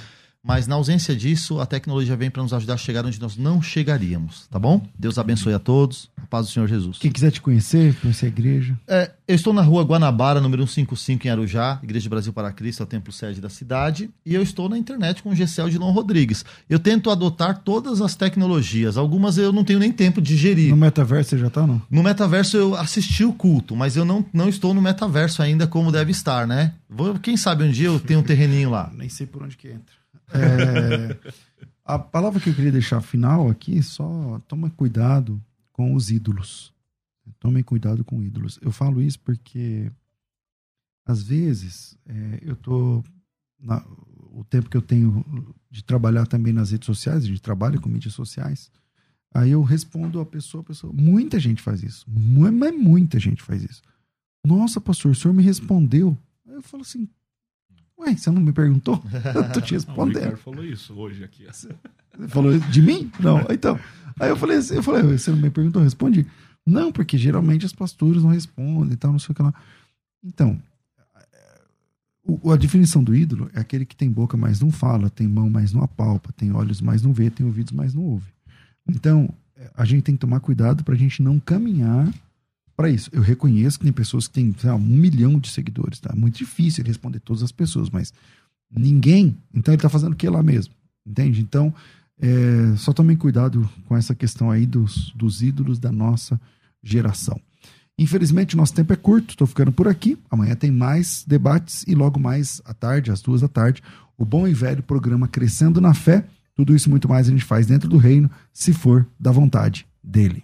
Mas na ausência disso, a tecnologia vem para nos ajudar a chegar onde nós não chegaríamos, tá bom? Deus abençoe a todos. Paz do Senhor Jesus. Quem quiser te conhecer, conhecer a igreja. É, eu estou na rua Guanabara, número 155, em Arujá, Igreja de Brasil para Cristo, é o templo sede da cidade. E eu estou na internet com o Gessel de Lon Rodrigues. Eu tento adotar todas as tecnologias. Algumas eu não tenho nem tempo de gerir. No metaverso você já está, não? No metaverso eu assisti o culto, mas eu não, não estou no metaverso ainda como deve estar, né? Vou, quem sabe um dia eu tenho um terreninho lá. nem sei por onde que entra. É, a palavra que eu queria deixar final aqui, só toma cuidado com os ídolos. Tomem cuidado com ídolos. Eu falo isso porque, às vezes, é, eu tô na, o tempo que eu tenho de trabalhar também nas redes sociais, a gente trabalha com mídias sociais, aí eu respondo a pessoa, a pessoa, muita gente faz isso, mas muita gente faz isso. Nossa, pastor, o senhor me respondeu. Aí eu falo assim, Ué, você não me perguntou? Eu tô te respondendo. o Ricardo falou isso hoje aqui. Você falou de mim? Não. Então. Aí eu falei, eu falei, você não me perguntou? Eu respondi. Não, porque geralmente as pastoras não respondem e tal, não sei o que lá. Então, a definição do ídolo é aquele que tem boca, mas não fala, tem mão, mas não apalpa, tem olhos, mas não vê, tem ouvidos, mas não ouve. Então, a gente tem que tomar cuidado para a gente não caminhar para isso. Eu reconheço que tem pessoas que têm lá, um milhão de seguidores, tá? Muito difícil responder todas as pessoas, mas ninguém. Então ele está fazendo o que lá mesmo? Entende? Então, é, só tomem cuidado com essa questão aí dos, dos ídolos da nossa geração. Infelizmente, nosso tempo é curto, estou ficando por aqui. Amanhã tem mais debates e logo mais à tarde, às duas da tarde, o bom e velho programa Crescendo na Fé. Tudo isso e muito mais a gente faz dentro do reino, se for da vontade dele.